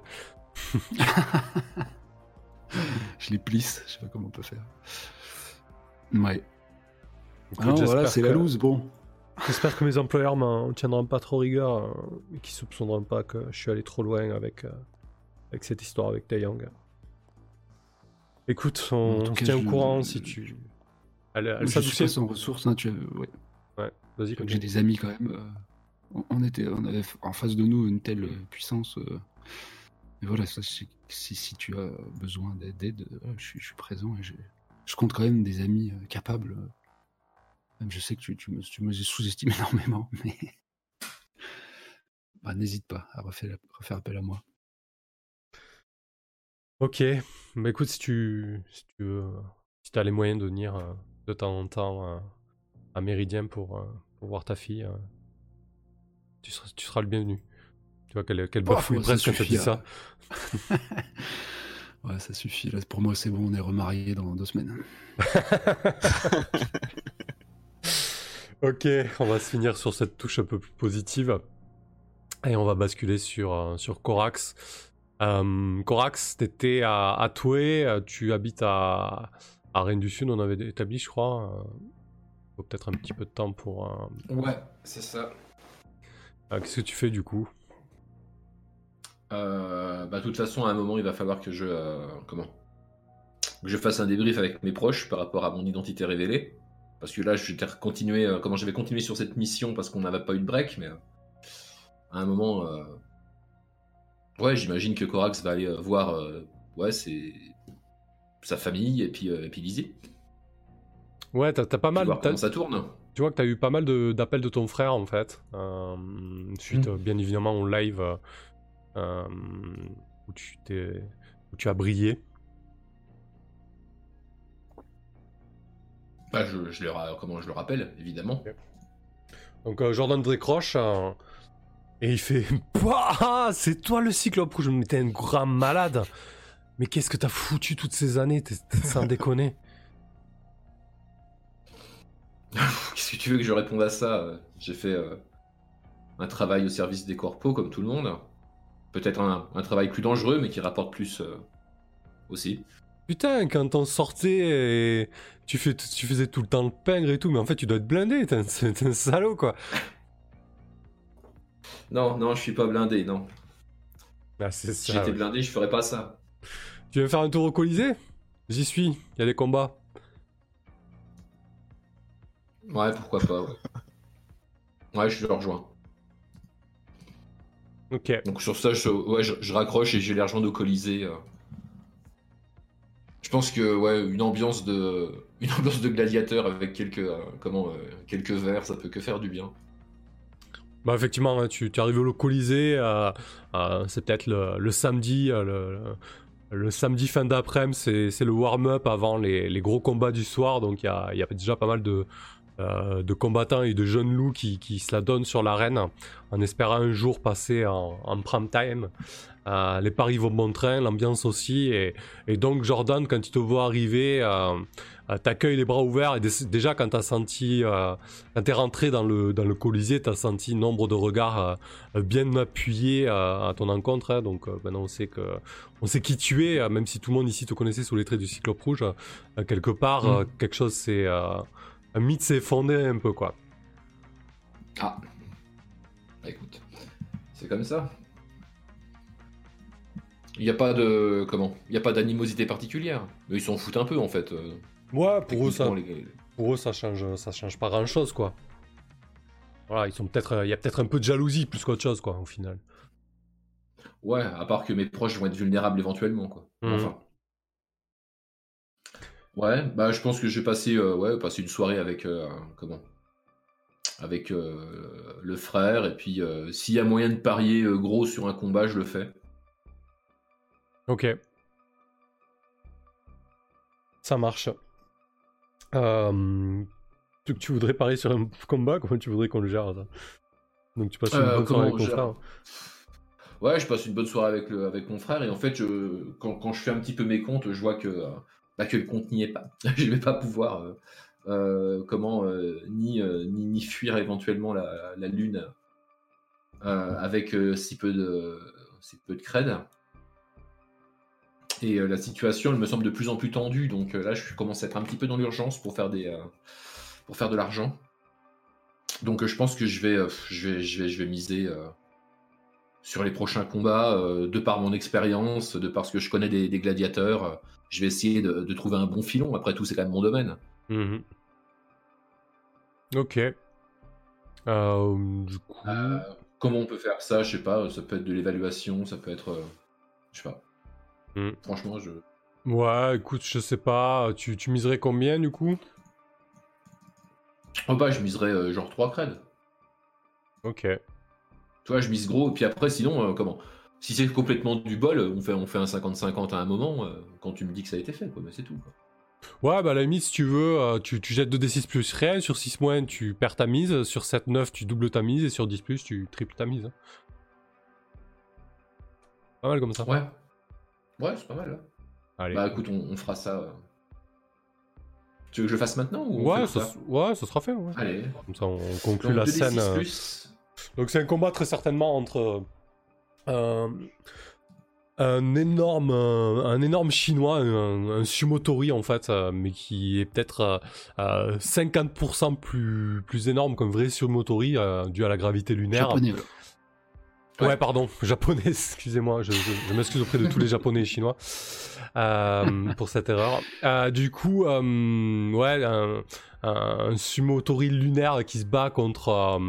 Je les plisse, je sais pas comment on peut faire. Ouais. Ah non, voilà, j'espère c'est la que- loose, bon. J'espère que mes employeurs m'en tiendront pas trop rigueur euh, et qu'ils soupçonneront pas que je suis allé trop loin avec, euh, avec cette histoire avec Taeyang. Écoute, on, on se tient au courant si tu. Elle, elle s'adoucit. sans ressources, hein, tu as- ouais. Vas-y, J'ai des amis quand même. euh, on- était, on avait en face de nous une telle euh, puissance. euh, et voilà, ça, si, tu as besoin d'aide, euh, je, suis, je suis présent et je compte quand même des amis capables. Même je sais que tu, tu me, tu me sous-estimes énormément, mais bah, n'hésite pas à refaire, refaire appel à moi. Ok, bah écoute, si tu, si tu veux, si as les moyens de venir euh, de temps en temps euh, à Méridien pour, euh, pour voir ta fille, euh, tu, seras, tu seras le bienvenu. Tu vois qu'elle qu'elle Oh, bafouille presque quand tu dis ça. ouais, ça suffit. Là, pour moi, c'est bon, on est remariés dans deux semaines. Ok, on va se finir sur cette touche un peu plus positive. Et on va basculer sur, euh, sur Corax. Euh, Corax, t'étais à, à Toué, euh, tu habites à, à Rennes du Sud, on avait établi, je crois. Euh, faut peut-être un petit peu de temps pour. euh, Ouais, c'est ça. euh, Qu'est-ce que tu fais du coup? Euh, bah, de toute façon, à un moment, il va falloir que je. euh, comment? Que je fasse un débrief avec mes proches par rapport à mon identité révélée. Parce que là, je vais continuer. euh, comment j'avais continué sur cette mission parce qu'on n'avait pas eu de break, mais. euh, à un moment. Ouais, j'imagine que Corax va aller euh, voir. euh, ouais, c'est. sa famille et puis, euh, et puis Lizzie. Ouais, t'as pas mal. voir comment ça tourne. Tu vois que t'as eu pas mal de- d'appels de, ton frère en fait. Euh, suite, Mm. euh, bien évidemment, au live euh, euh, où, tu t'es- où tu as brillé. Bah, je, je le, ra- comment je le rappelle, évidemment. Donc euh, Jordan décroche euh, et il fait Pouah, c'est toi le cyclope rouge, mais t'es un grand malade. Mais qu'est-ce que t'as foutu toutes ces années? T'es- t'es sans déconner. Qu'est-ce que tu veux que je réponde à ça? J'ai fait euh, un travail au service des corpos, comme tout le monde. Peut-être un, un travail plus dangereux, mais qui rapporte plus euh, aussi. Putain, quand on sortait et tu, fais, tu faisais tout le temps le pingre et tout, mais en fait tu dois être blindé, t'es un, t'es un salaud quoi. Non, non, je suis pas blindé, non. Ah, c'est Si j'étais ouais. blindé, je ferais pas ça. Tu veux faire un tour au Colisée? J'y suis, il y a des combats. Ouais, pourquoi pas. Ouais, Ouais, je le rejoins. Ok. Donc sur ça, je, ouais, je, je raccroche et je les rejoindre au Colisée. euh. Je pense que ouais, une ambiance de, une ambiance de gladiateur avec quelques, euh, comment, euh, quelques verres, ça peut que faire du bien. Bah effectivement, tu, arrives au Colisée, euh, euh, c'est peut-être le, samedi, euh, le, samedi fin d'après-midi, c'est, le warm-up avant les, gros combats du soir, donc il y a, y a déjà pas mal de, euh, de combattants et de jeunes loups qui, qui se la donnent sur l'arène en espérant un jour passer en, en prime time. Euh, les paris vont bon train, l'ambiance aussi, et, et donc Jordan, quand il te voit arriver, euh, euh, t'accueille les bras ouverts, et dé- déjà quand t'as senti... euh, quand t'es rentré dans le, dans le Colisée, t'as senti nombre de regards bien appuyés à ton encontre. hein. donc maintenant on sait que on sait qui tu es, même si tout le monde ici te connaissait sous les traits du Cyclope Rouge. quelque part, Mm. quelque chose c'est un mythe s'est fondé un peu quoi. Ah. Bah écoute, c'est comme ça. Il n'y a pas de comment Il n'y a pas d'animosité particulière. Mais ils s'en foutent un peu en fait. euh, Ouais, pour eux, ça, les- pour eux, ça change, ça change pas grand chose, quoi. Voilà, ils sont peut-être, il y a peut-être un peu de jalousie plus qu'autre chose, quoi, au final. Ouais, à part que mes proches vont être vulnérables éventuellement quoi. Mhm. Enfin. Ouais, bah je pense que je vais passer, euh, ouais, passer une soirée avec euh, comment? Avec euh, le frère et puis euh, s'il y a moyen de parier gros sur un combat, je le fais. Ok. Ça marche. Tu, tu voudrais parier sur un combat? Comment tu voudrais qu'on le gère ça? Donc tu passes une bonne soirée avec on ton frère Ouais, je passe une bonne soirée avec, le, avec mon frère et en fait, je, quand, quand je fais un petit peu mes comptes, je vois que, bah, que le compte n'y est pas. je vais pas pouvoir euh, euh, comment euh, ni, ni, ni fuir éventuellement la, lune avec si peu de si peu de cred. Et la situation, elle me semble de plus en plus tendue, donc là, je commence à être un petit peu dans l'urgence pour faire des pour faire de l'argent. Donc je pense que je vais, je vais, je vais, je vais miser sur les prochains combats, euh, de par mon expérience, de par ce que je connais des, des gladiateurs. euh, je vais essayer de, de trouver un bon filon. Après tout, c'est quand même mon domaine. Mhm. Ok. Euh, du coup. Comment on peut faire ça? Je sais pas. Ça peut être de l'évaluation, ça peut être, je sais pas. Hmm. Franchement, je. Ouais, écoute, je sais pas. Tu, tu miserais combien du coup? Oh bah, je miserais genre 3 creds. Ok. Tu vois, je mise gros. Et puis après, sinon, euh, comment? Si c'est complètement du bol, on fait, on fait un 50-50 à un moment, euh, quand tu me dis que ça a été fait, quoi. Mais c'est tout. Quoi. Ouais, bah à la limite, si tu veux, euh, tu, tu jettes 2d6 plus rien. Sur 6 moins, tu perds ta mise. Sur 7-9, tu doubles ta mise. Et sur 10 plus, tu triples ta mise. hein. Pas mal comme ça. Ouais. Ouais, c'est pas mal. là. Allez. Bah écoute, on, on fera ça. euh. Tu veux que je le fasse maintenant ou ouais, ça, ouais, ça sera fait. ouais. Allez. Comme ça, on conclut Donc, la 2d6 scène. plus. Donc c'est un combat très certainement entre euh, un énorme euh, un énorme chinois, un, un sumotori en fait, euh, mais qui est peut-être euh, euh, 50% plus plus énorme qu'un vrai sumotori dû à la gravité lunaire. Japonais. Ouais, Ouais. pardon, japonais, excusez-moi, je, je- je m'excuse auprès de tous les japonais et chinois euh, pour cette erreur. Euh, du coup, euh, ouais, un, un, un sumo-tori lunaire qui se bat contre,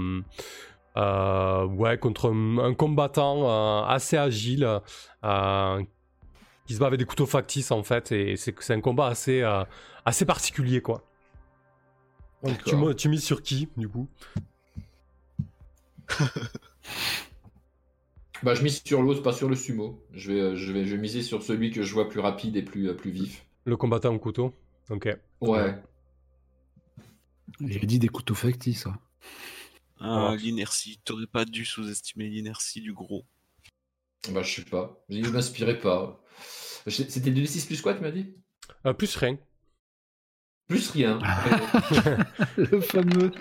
ouais, contre un, un combattant euh, assez agile euh, qui se bat avec des couteaux factices en fait, et c'est un combat assez, euh, assez particulier quoi. Donc, tu, tu mises sur qui du coup? Bah je mise sur l'autre, pas sur le sumo. Je vais, euh, je vais, je vais miser sur celui que je vois plus rapide et plus, euh, plus vif. Le combattant au couteau? Ok. Ouais. J'ai dit des couteaux factices. ça. Ah. l'inertie. T'aurais pas dû sous-estimer l'inertie du gros. Bah je sais pas. Je je m'inspirais pas. C'était 2d6 plus quoi, tu m'as dit? Euh, plus rien. Plus rien. Le fameux.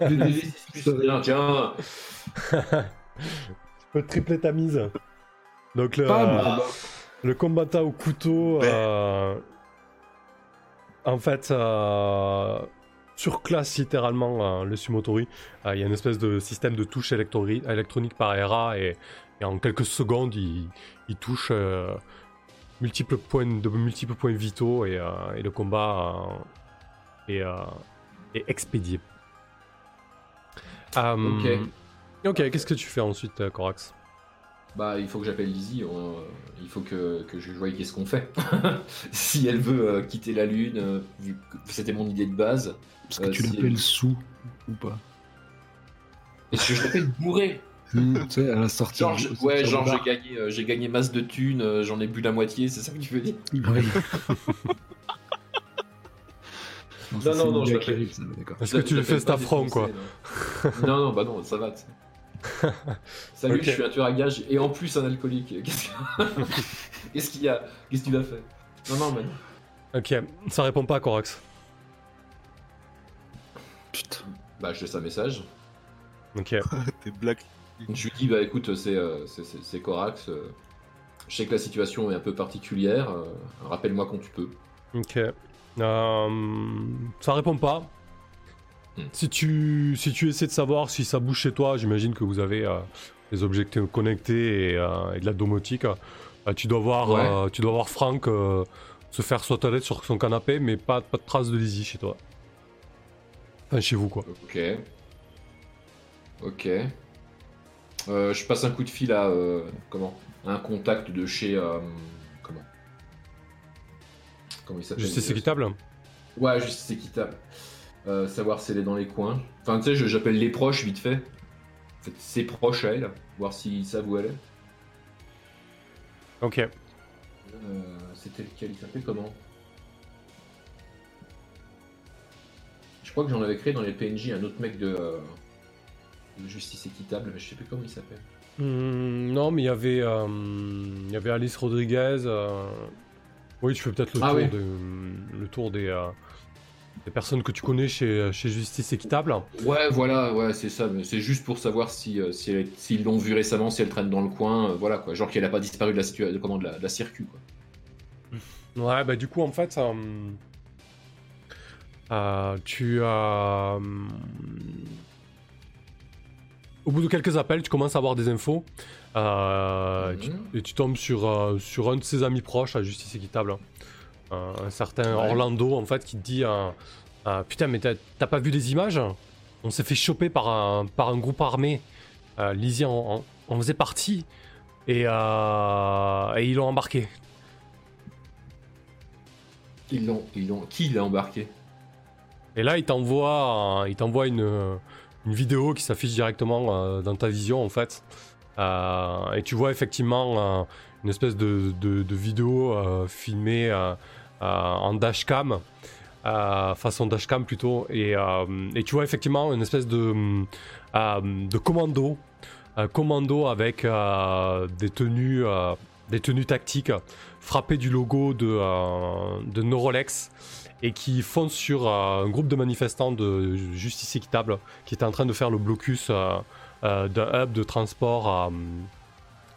2d6 plus rien. Tiens. Tu peux tripler ta mise. Donc le, euh, le combattant au couteau, Ouais. euh, en fait, euh, surclasse littéralement euh, le Sumotori. Euh, Il y a une espèce de système de touche électronique par ERA et, et en quelques secondes, il, il touche euh, multiples points, de multiples points vitaux et, et le combat est, est expédié. Ok. Ok, qu'est-ce que tu fais ensuite, Corax? Bah il faut que j'appelle Lizzie. on- euh, il faut que, que je voie qu'est-ce qu'on fait. si elle veut euh, quitter la lune, euh, vu que c'était mon idée de base. Est-ce que tu si- l'appelles sous ou pas Est-ce que je l'appelle bourré Hmm, Tu sais, à la sortie. Genre, je- ouais, genre j'ai gagné, euh, j'ai gagné masse de thunes, euh, j'en ai bu la moitié, c'est ça que tu veux dire? Non, non, non, je l'appelle-. Est-ce que tu le fais cet affront, quoi Non, non, non, bah non, ça va. tu sais. Salut, je suis un tueur à gages et en plus un alcoolique. Qu'est-ce que- Qu'est-ce qu'il y a Qu'est-ce que tu vas faire Non, non, mais non. Ok, ça répond pas, Corax. Putain. Bah, je laisse un message. Ok. T'es black. Je lui dis, bah écoute, c'est euh, c'est- c'est- c'est Corax. euh, je sais que la situation est un peu particulière. euh, Rappelle-moi quand tu peux. Ok. Euh, ça répond pas. Si tu, si tu essaies de savoir si ça bouge chez toi, j'imagine que vous avez euh, des objets connectés et, euh, et de la domotique. Euh, tu, dois voir, Ouais. euh, tu dois voir Franck se faire sauter sur son canapé, mais pas, pas de traces de Lizzie chez toi. Enfin, chez vous, quoi. Ok. Ok. Je passe un coup de fil à. comment? Un contact de chez. comment? Comment il s'appelle? Justice équitable Ouais, justice équitable. Euh, savoir si elle est dans les coins. Enfin, tu sais, j'appelle les proches vite fait. En fait, ses proches à elle. Voir s'ils savent où elle est. Ok. Euh, C'était lequel? Il s'appelait comment? Je crois que j'en avais créé dans les PNJ un autre mec de, euh, de justice équitable, mais je sais plus comment il s'appelle. Hmm, non, mais il y avait, euh, il y avait Alice Rodriguez. Oui, tu fais peut-être le, Ah oui. le tour des, des personnes que tu connais chez, chez Justice Équitable. Ouais, voilà, ouais, c'est ça. Mais c'est juste pour savoir si, euh, si s'ils l'ont vu récemment, si elle traîne dans le coin, euh, voilà quoi. Genre qu'elle a pas disparu de la situation, comment de la, de la circuit quoi. Ouais, bah du coup, en fait, euh, euh, tu as... au bout de quelques appels, tu commences à avoir des infos. euh, Mhm. tu- et tu tombes sur, euh, sur un de ses amis proches à Justice Équitable. Euh, un certain Ouais. Orlando, en fait, qui te dit euh, Putain, mais t'as pas vu les images? On s'est fait choper par un, par un groupe armé. Euh, Lizzie en, en- en faisait partie. Et, euh, et ils l'ont embarqué. Ils l'ont, ils l'ont, qui l'a embarqué? Et là, il t'envoie, il t'envoie une, une vidéo qui s'affiche directement euh, dans ta vision, en fait. Euh, et tu vois effectivement euh, une espèce de, de- de vidéo euh, filmée en dashcam, euh, façon dashcam plutôt. Et, euh, et tu vois effectivement une espèce de, euh, de commando, commando avec euh, des tenues, euh, des tenues tactiques, frappées du logo de, euh, de Neurolex et qui fonce sur euh, un groupe de manifestants de justice équitable qui était en train de faire le blocus euh, euh, d'un hub de transport à,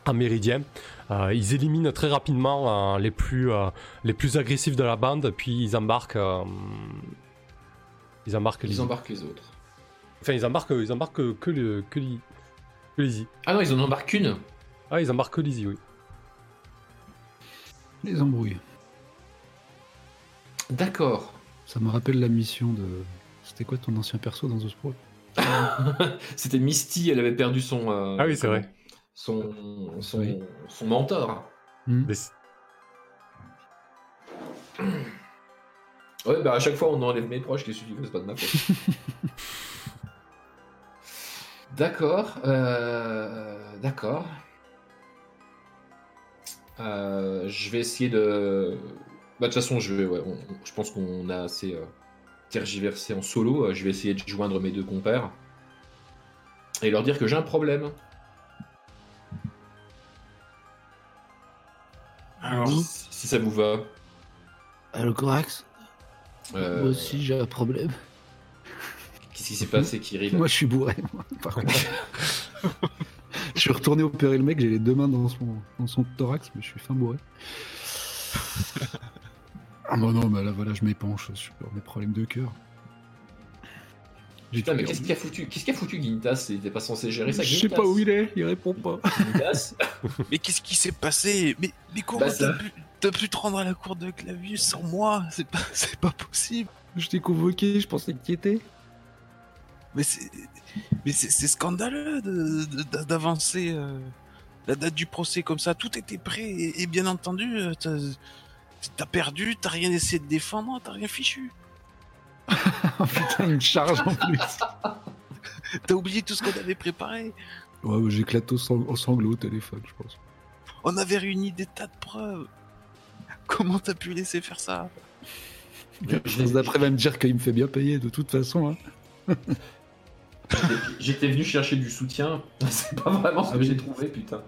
à Méridien. Euh, ils éliminent très rapidement euh, les, plus, euh, les plus agressifs de la bande, puis ils embarquent. euh, ils embarquent Ils Lizzie. embarquent les autres. Enfin, ils embarquent, ils embarquent que, le, que, Li- que Lizzie. Ah non, ils en embarquent qu'une. Ah, ils embarquent que Lizzie, oui. Les embrouilles. D'accord. Ça me rappelle la mission de. C'était quoi ton ancien perso dans The Sprawl? C'était Misty, elle avait perdu son. euh, Ah oui, c'est vrai. Son, son, Oui. son mentor. Hmm. Mais- Ouais, bah à chaque fois on enlève mes proches, qu'est-ce que tu veux, c'est pas de ma faute. D'accord, euh, d'accord. Euh, je vais essayer de. Bah, de toute façon, je, vais, ouais, on- je pense qu'on a assez euh, tergiversé en solo. Je vais essayer de joindre mes deux compères et leur dire que j'ai un problème. Alors, Si, si ça vous va. Allo Corax Euh, Moi aussi j'ai un problème. Qu'est-ce qui s'est passé, Kirill Moi je suis bourré, moi, par contre. je suis retourné opérer le mec, j'ai les deux mains dans son, dans son thorax, mais je suis fin bourré. Ah bah non, bah là voilà, je m'épanche sur mes problèmes de cœur. Putain, mais qu'est-ce qui a foutu Qu'est-ce qui a foutu Gintas Il était pas censé gérer ça. Je sais pas où il est, il répond pas. Gintas mais qu'est-ce qui s'est passé mais, mais comment Bah, ça- t'as pu, te rendre à la cour de Clavius sans moi? C'est pas, c'est pas possible. Je t'ai convoqué, je pensais que tu étais. Mais c'est, mais c'est, scandaleux de, de- d'avancer euh, la date du procès comme ça. Tout était prêt et, et bien entendu, euh, t'as, t'as perdu, t'as rien essayé de défendre, t'as rien fichu. Oh putain, une charge en plus. T'as oublié tout ce qu'on avait préparé? Ouais, j'éclate au, sang- au sanglot au téléphone, je pense. On avait réuni des tas de preuves. Comment t'as pu laisser faire ça? Je pense d'après va me dire qu'il me fait bien payer de toute façon. Hein. J'étais venu chercher du soutien. C'est pas vraiment ce Ah que oui. j'ai trouvé, putain.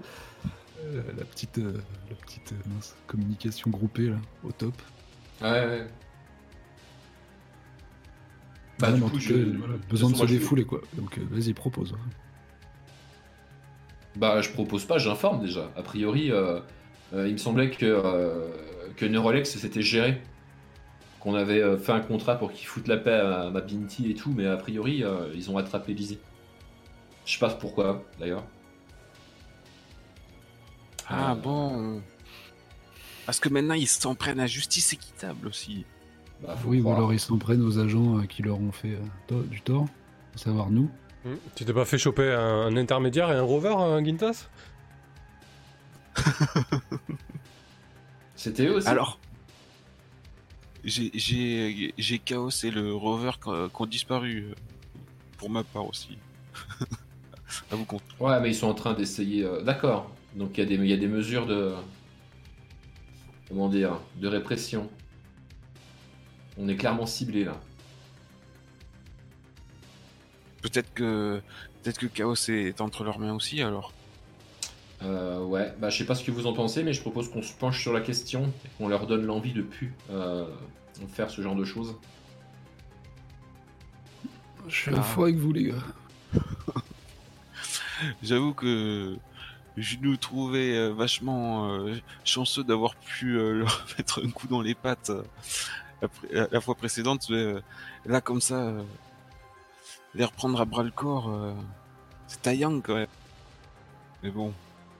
Euh, la petite, euh, la petite euh, mince, communication groupée là, au top. Ouais, ouais. Bah, du mais en coup, tout je- cas, voilà. besoin de se défouler quoi. Donc euh, vas-y, propose. Bah, je propose pas, j'informe déjà. A priori, euh, euh, il me semblait que, euh, que Neurolex s'était géré. qu'on avait euh, fait un contrat pour qu'ils foutent la paix à ma Binti et tout, mais a priori, euh, ils ont attrapé Lizzie. Je sais pas pourquoi, d'ailleurs. Ah Euh, bon. Parce que maintenant, ils s'en prennent à justice équitable aussi. Bah, faut Oui, ou alors ils s'en prennent aux agents euh, qui leur ont fait euh, to- du tort, à savoir nous. Hmm. Tu t'es pas fait choper un, un intermédiaire et un rover, un Gintas? C'était eux aussi. Alors, j'ai- Chaos et le rover qui ont disparu. euh, Pour ma part aussi. à vous compte. Ouais, mais ils sont en train d'essayer. euh, D'accord. Donc y, il y a des mesures de. Comment dire De répression. On est clairement ciblé là. Peut-être que peut-être que Chaos est entre leurs mains aussi alors. Euh, ouais, bah je sais pas ce que vous en pensez, mais je propose qu'on se penche sur la question et qu'on leur donne l'envie de plus euh, faire ce genre de choses. Je suis à Ah. la fois avec vous, les gars. J'avoue que je nous trouvais euh, vachement euh, chanceux d'avoir pu euh, leur mettre un coup dans les pattes euh, la, pré- la- la fois précédente. mais, euh, là, comme ça, euh, les reprendre à bras le corps, euh, c'est taillant quand même. Mais bon,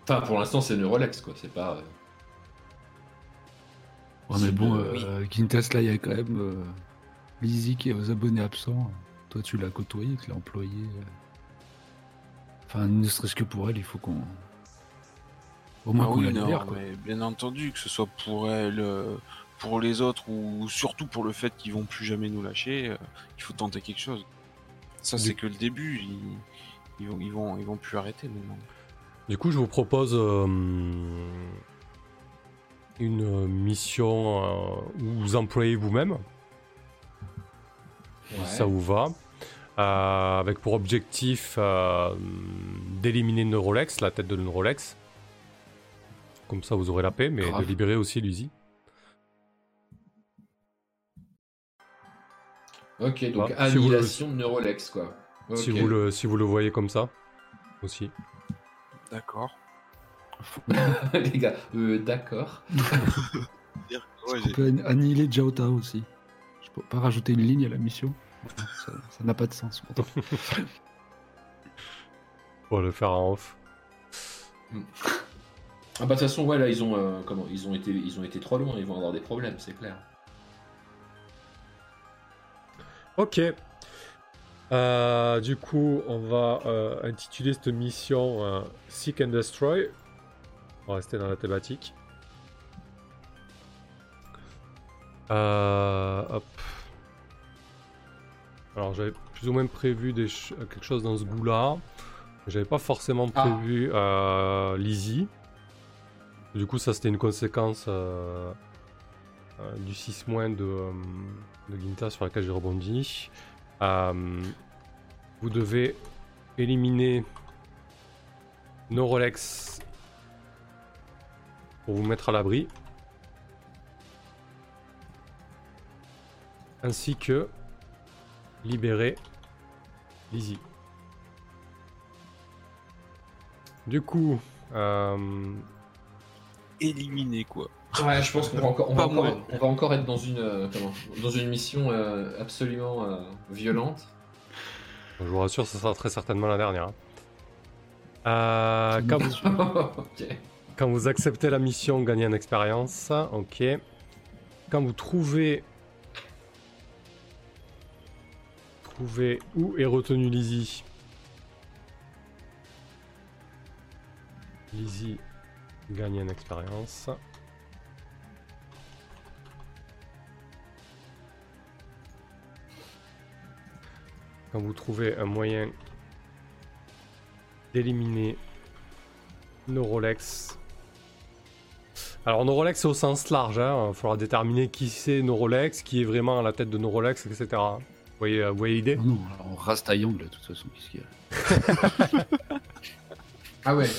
Enfin, pour l'instant, c'est Neurolex quoi, c'est pas. euh, Ouais, mais bon, Oui. euh, Quintas, là, il y a quand même euh, Lizzie qui est aux abonnés absents. Toi, tu l'as côtoyé, tu l'as employé. Enfin, ne serait-ce que pour elle, il faut qu'on. Au moins Ah qu'on oui, la non, libère, quoi. mais bien entendu, que ce soit pour elle, euh, pour les autres, ou surtout pour le fait qu'ils vont plus jamais nous lâcher, euh, il faut tenter quelque chose. Ça, c'est que le début. Ils, ils vont, ils vont, ils vont plus arrêter maintenant. Du coup, je vous propose euh, une mission euh, où vous employez vous-même, ouais. ça vous va, euh, avec pour objectif euh, d'éliminer Neurolex, la tête de Neurolex. Comme ça, vous aurez la paix, mais Grave. de libérer aussi Luzi. Ok, donc Bah, si vous le- annihilation de Neurolex quoi. Si, vous le, si vous le voyez comme ça, aussi. D'accord. Les gars, euh, d'accord. Ouais, On peut an- annihiler Jiao Tao aussi. Je peux pas rajouter une ligne à la mission. Ça n'a pas de sens. pourtant. On va le faire en off. Ah bah de toute façon, ouais, là, ils ont, euh, comment, ils ont été, ils ont été trop loin, ils vont avoir des problèmes, c'est clair. Ok. Euh, du coup, on va euh, intituler cette mission euh, Seek and Destroy. On va rester dans la thématique. Hop. Alors, j'avais plus ou moins prévu des ch- quelque chose dans ce goût-là. J'avais pas forcément Ah. prévu Lizzie. Du coup, ça c'était une conséquence du 6- de, de Ginta sur laquelle j'ai rebondi. Euh, vous devez éliminer Neurolex pour vous mettre à l'abri. Ainsi que libérer Lizzie. Du coup, euh, éliminé quoi? Ouais, je pense qu'on va encore, on va encore, moi. on va encore être dans une, euh, comment, dans une mission euh, absolument euh, violente. je vous rassure, ce sera très certainement la dernière. hein. Euh, quand, vous, ok. quand vous acceptez la mission, gagnez en expérience. Ok. Quand vous trouvez. Trouvez où est retenue Lizzie? Lizzie gagne en expérience. Quand vous trouvez un moyen d'éliminer Neurolex. Alors Neurolex c'est au sens large, hein. il faudra déterminer qui c'est Neurolex, qui est vraiment à la tête de Neurolex, etc. Vous voyez, euh, vous voyez l'idée? Non, on rase Taeyong, là, de toute façon. Qu'est-ce qu'il y a? Ah ouais.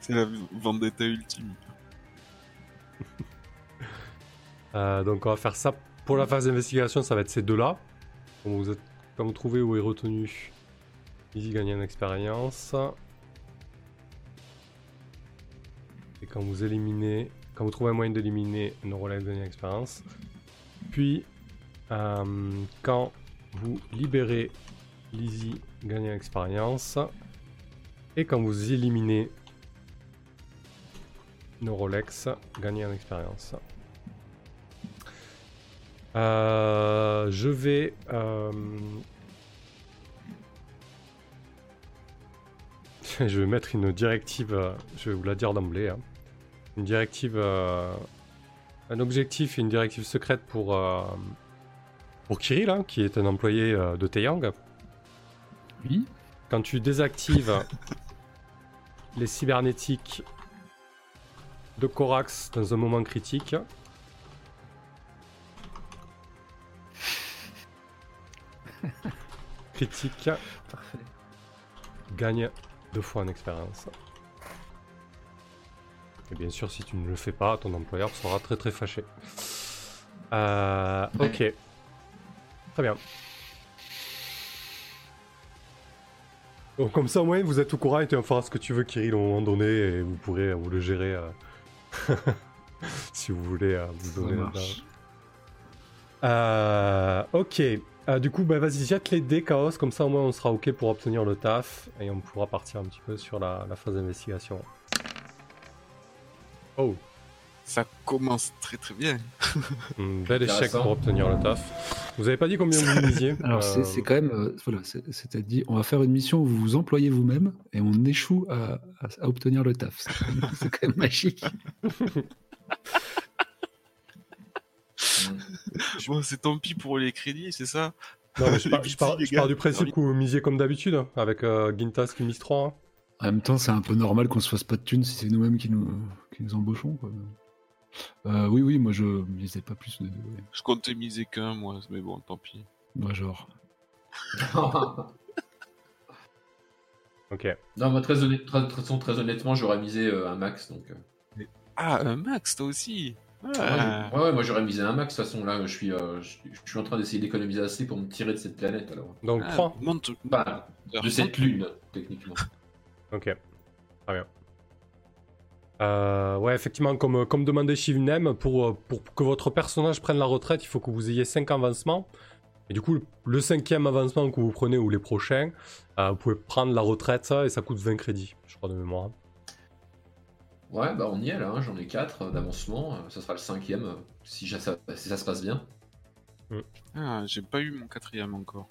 C'est la vendetta ultime. Euh, donc on va faire ça pour la phase d'investigation, ça va être ces deux-là. Vous, êtes- vous trouvez où est retenu, Easy gagne en expérience. Et quand vous éliminez, quand vous trouvez un moyen d'éliminer Neurolex gagne en expérience. puis, euh, quand vous libérez Lizzie, gagnez en expérience. Et quand vous éliminez nos Rolex, gagnez en expérience. Euh, je vais... euh, je vais mettre une directive, euh, je vais vous la dire d'emblée. hein. Une directive... euh, Un objectif et une directive secrète pour... euh, Pour Kirill, hein, qui est un employé de Taeyang. Oui. Quand tu désactives les cybernétiques de Corax dans un moment critique, critique Parfait. gagne deux fois en expérience. Et bien sûr, si tu ne le fais pas, ton employeur sera très très fâché. Euh, ok. Très bien. Donc comme ça au moins vous êtes au courant et tu feras ce que tu veux Kirill au moment donné et vous pourrez euh, vous le gérer euh, si vous voulez euh, vous donner marche. Euh, ok. Euh, du coup, bah, vas-y, jette les dés chaos, comme ça au moins on sera ok pour obtenir le taf et on pourra partir un petit peu sur la, la phase d'investigation. Oh, Ça commence très très bien. un bel échec pour obtenir le taf. Vous avez pas dit combien vous misiez Alors, c'est- Euh, c'est quand même. euh, voilà, c'est- c'est-à-dire, on va faire une mission où vous vous employez vous-même et on échoue à, à- à obtenir le taf. C'est quand même- C'est quand même magique. Bon, c'est tant pis pour les crédits, c'est ça? Non, mais je, pars, je je du principe que vous misiez comme d'habitude, hein, avec euh, Gintas qui mise 3. hein. En même temps, c'est un peu normal qu'on se fasse pas de thunes si c'est nous-mêmes qui nous, qui nous embauchons. quoi. Euh, oui, oui, moi je misais pas plus de. ouais. Je comptais miser qu'un, moi, mais bon, tant pis. Moi, genre. Ok. non, moi, très, honnête- très, très- très honnêtement, j'aurais misé euh, un max. Donc, euh. Ah, un Max, toi aussi? Ah. ouais, ouais, moi j'aurais misé un max. De toute façon, là, je suis, euh, je, je suis en train d'essayer d'économiser assez pour me tirer de cette planète. Alors, Donc Ah, 3. monte- Enfin, de cette lune, techniquement. Ok. Très bien. Euh, ouais, effectivement, comme, comme demandé Shivnem, pour, euh, pour que votre personnage prenne la retraite, il faut que vous ayez 5 avancements. Et du coup, le cinquième avancement que vous prenez ou les prochains, euh, vous pouvez prendre la retraite ça, et ça coûte 20 crédits, je crois de mémoire. Ouais, bah on y est là, hein, j'en ai 4 d'avancement. euh, Ça sera le cinquième euh, si, ça, si ça se passe bien. Ah, j'ai pas eu mon quatrième encore.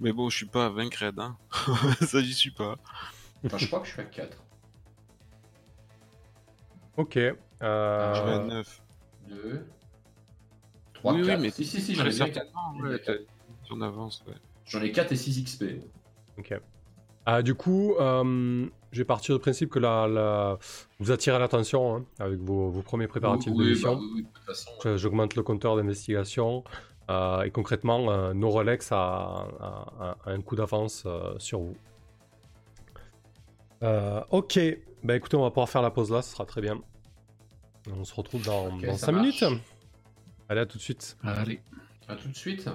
Mais bon, je suis pas à 20 creds, hein. ça, j'y suis pas. Enfin, je crois que je suis à 4. Ok. euh, Je vais à 9. 2, 3, Oui, oui, 4. mais si, si, si, j'en ai bien certainement, 4. ouais, t'as- J'en avance, ouais. J'en ai 4 et 6 XP. Ok. Ah, du coup, euh, je vais partir du principe que la, la- vous attirez l'attention hein, avec vos, vos premiers préparatifs de mission. bah oui, oui, de façon. Je- J'augmente le compteur d'investigation euh, et concrètement, euh, nos Rolex a, a- a- a un coup d'avance euh, sur vous. Euh, ok, bah écoutez, on va pouvoir faire la pause là, ce sera très bien. On se retrouve dans, Ok, dans ça 5 marche. minutes. Allez, à tout de suite. Allez. À tout de suite.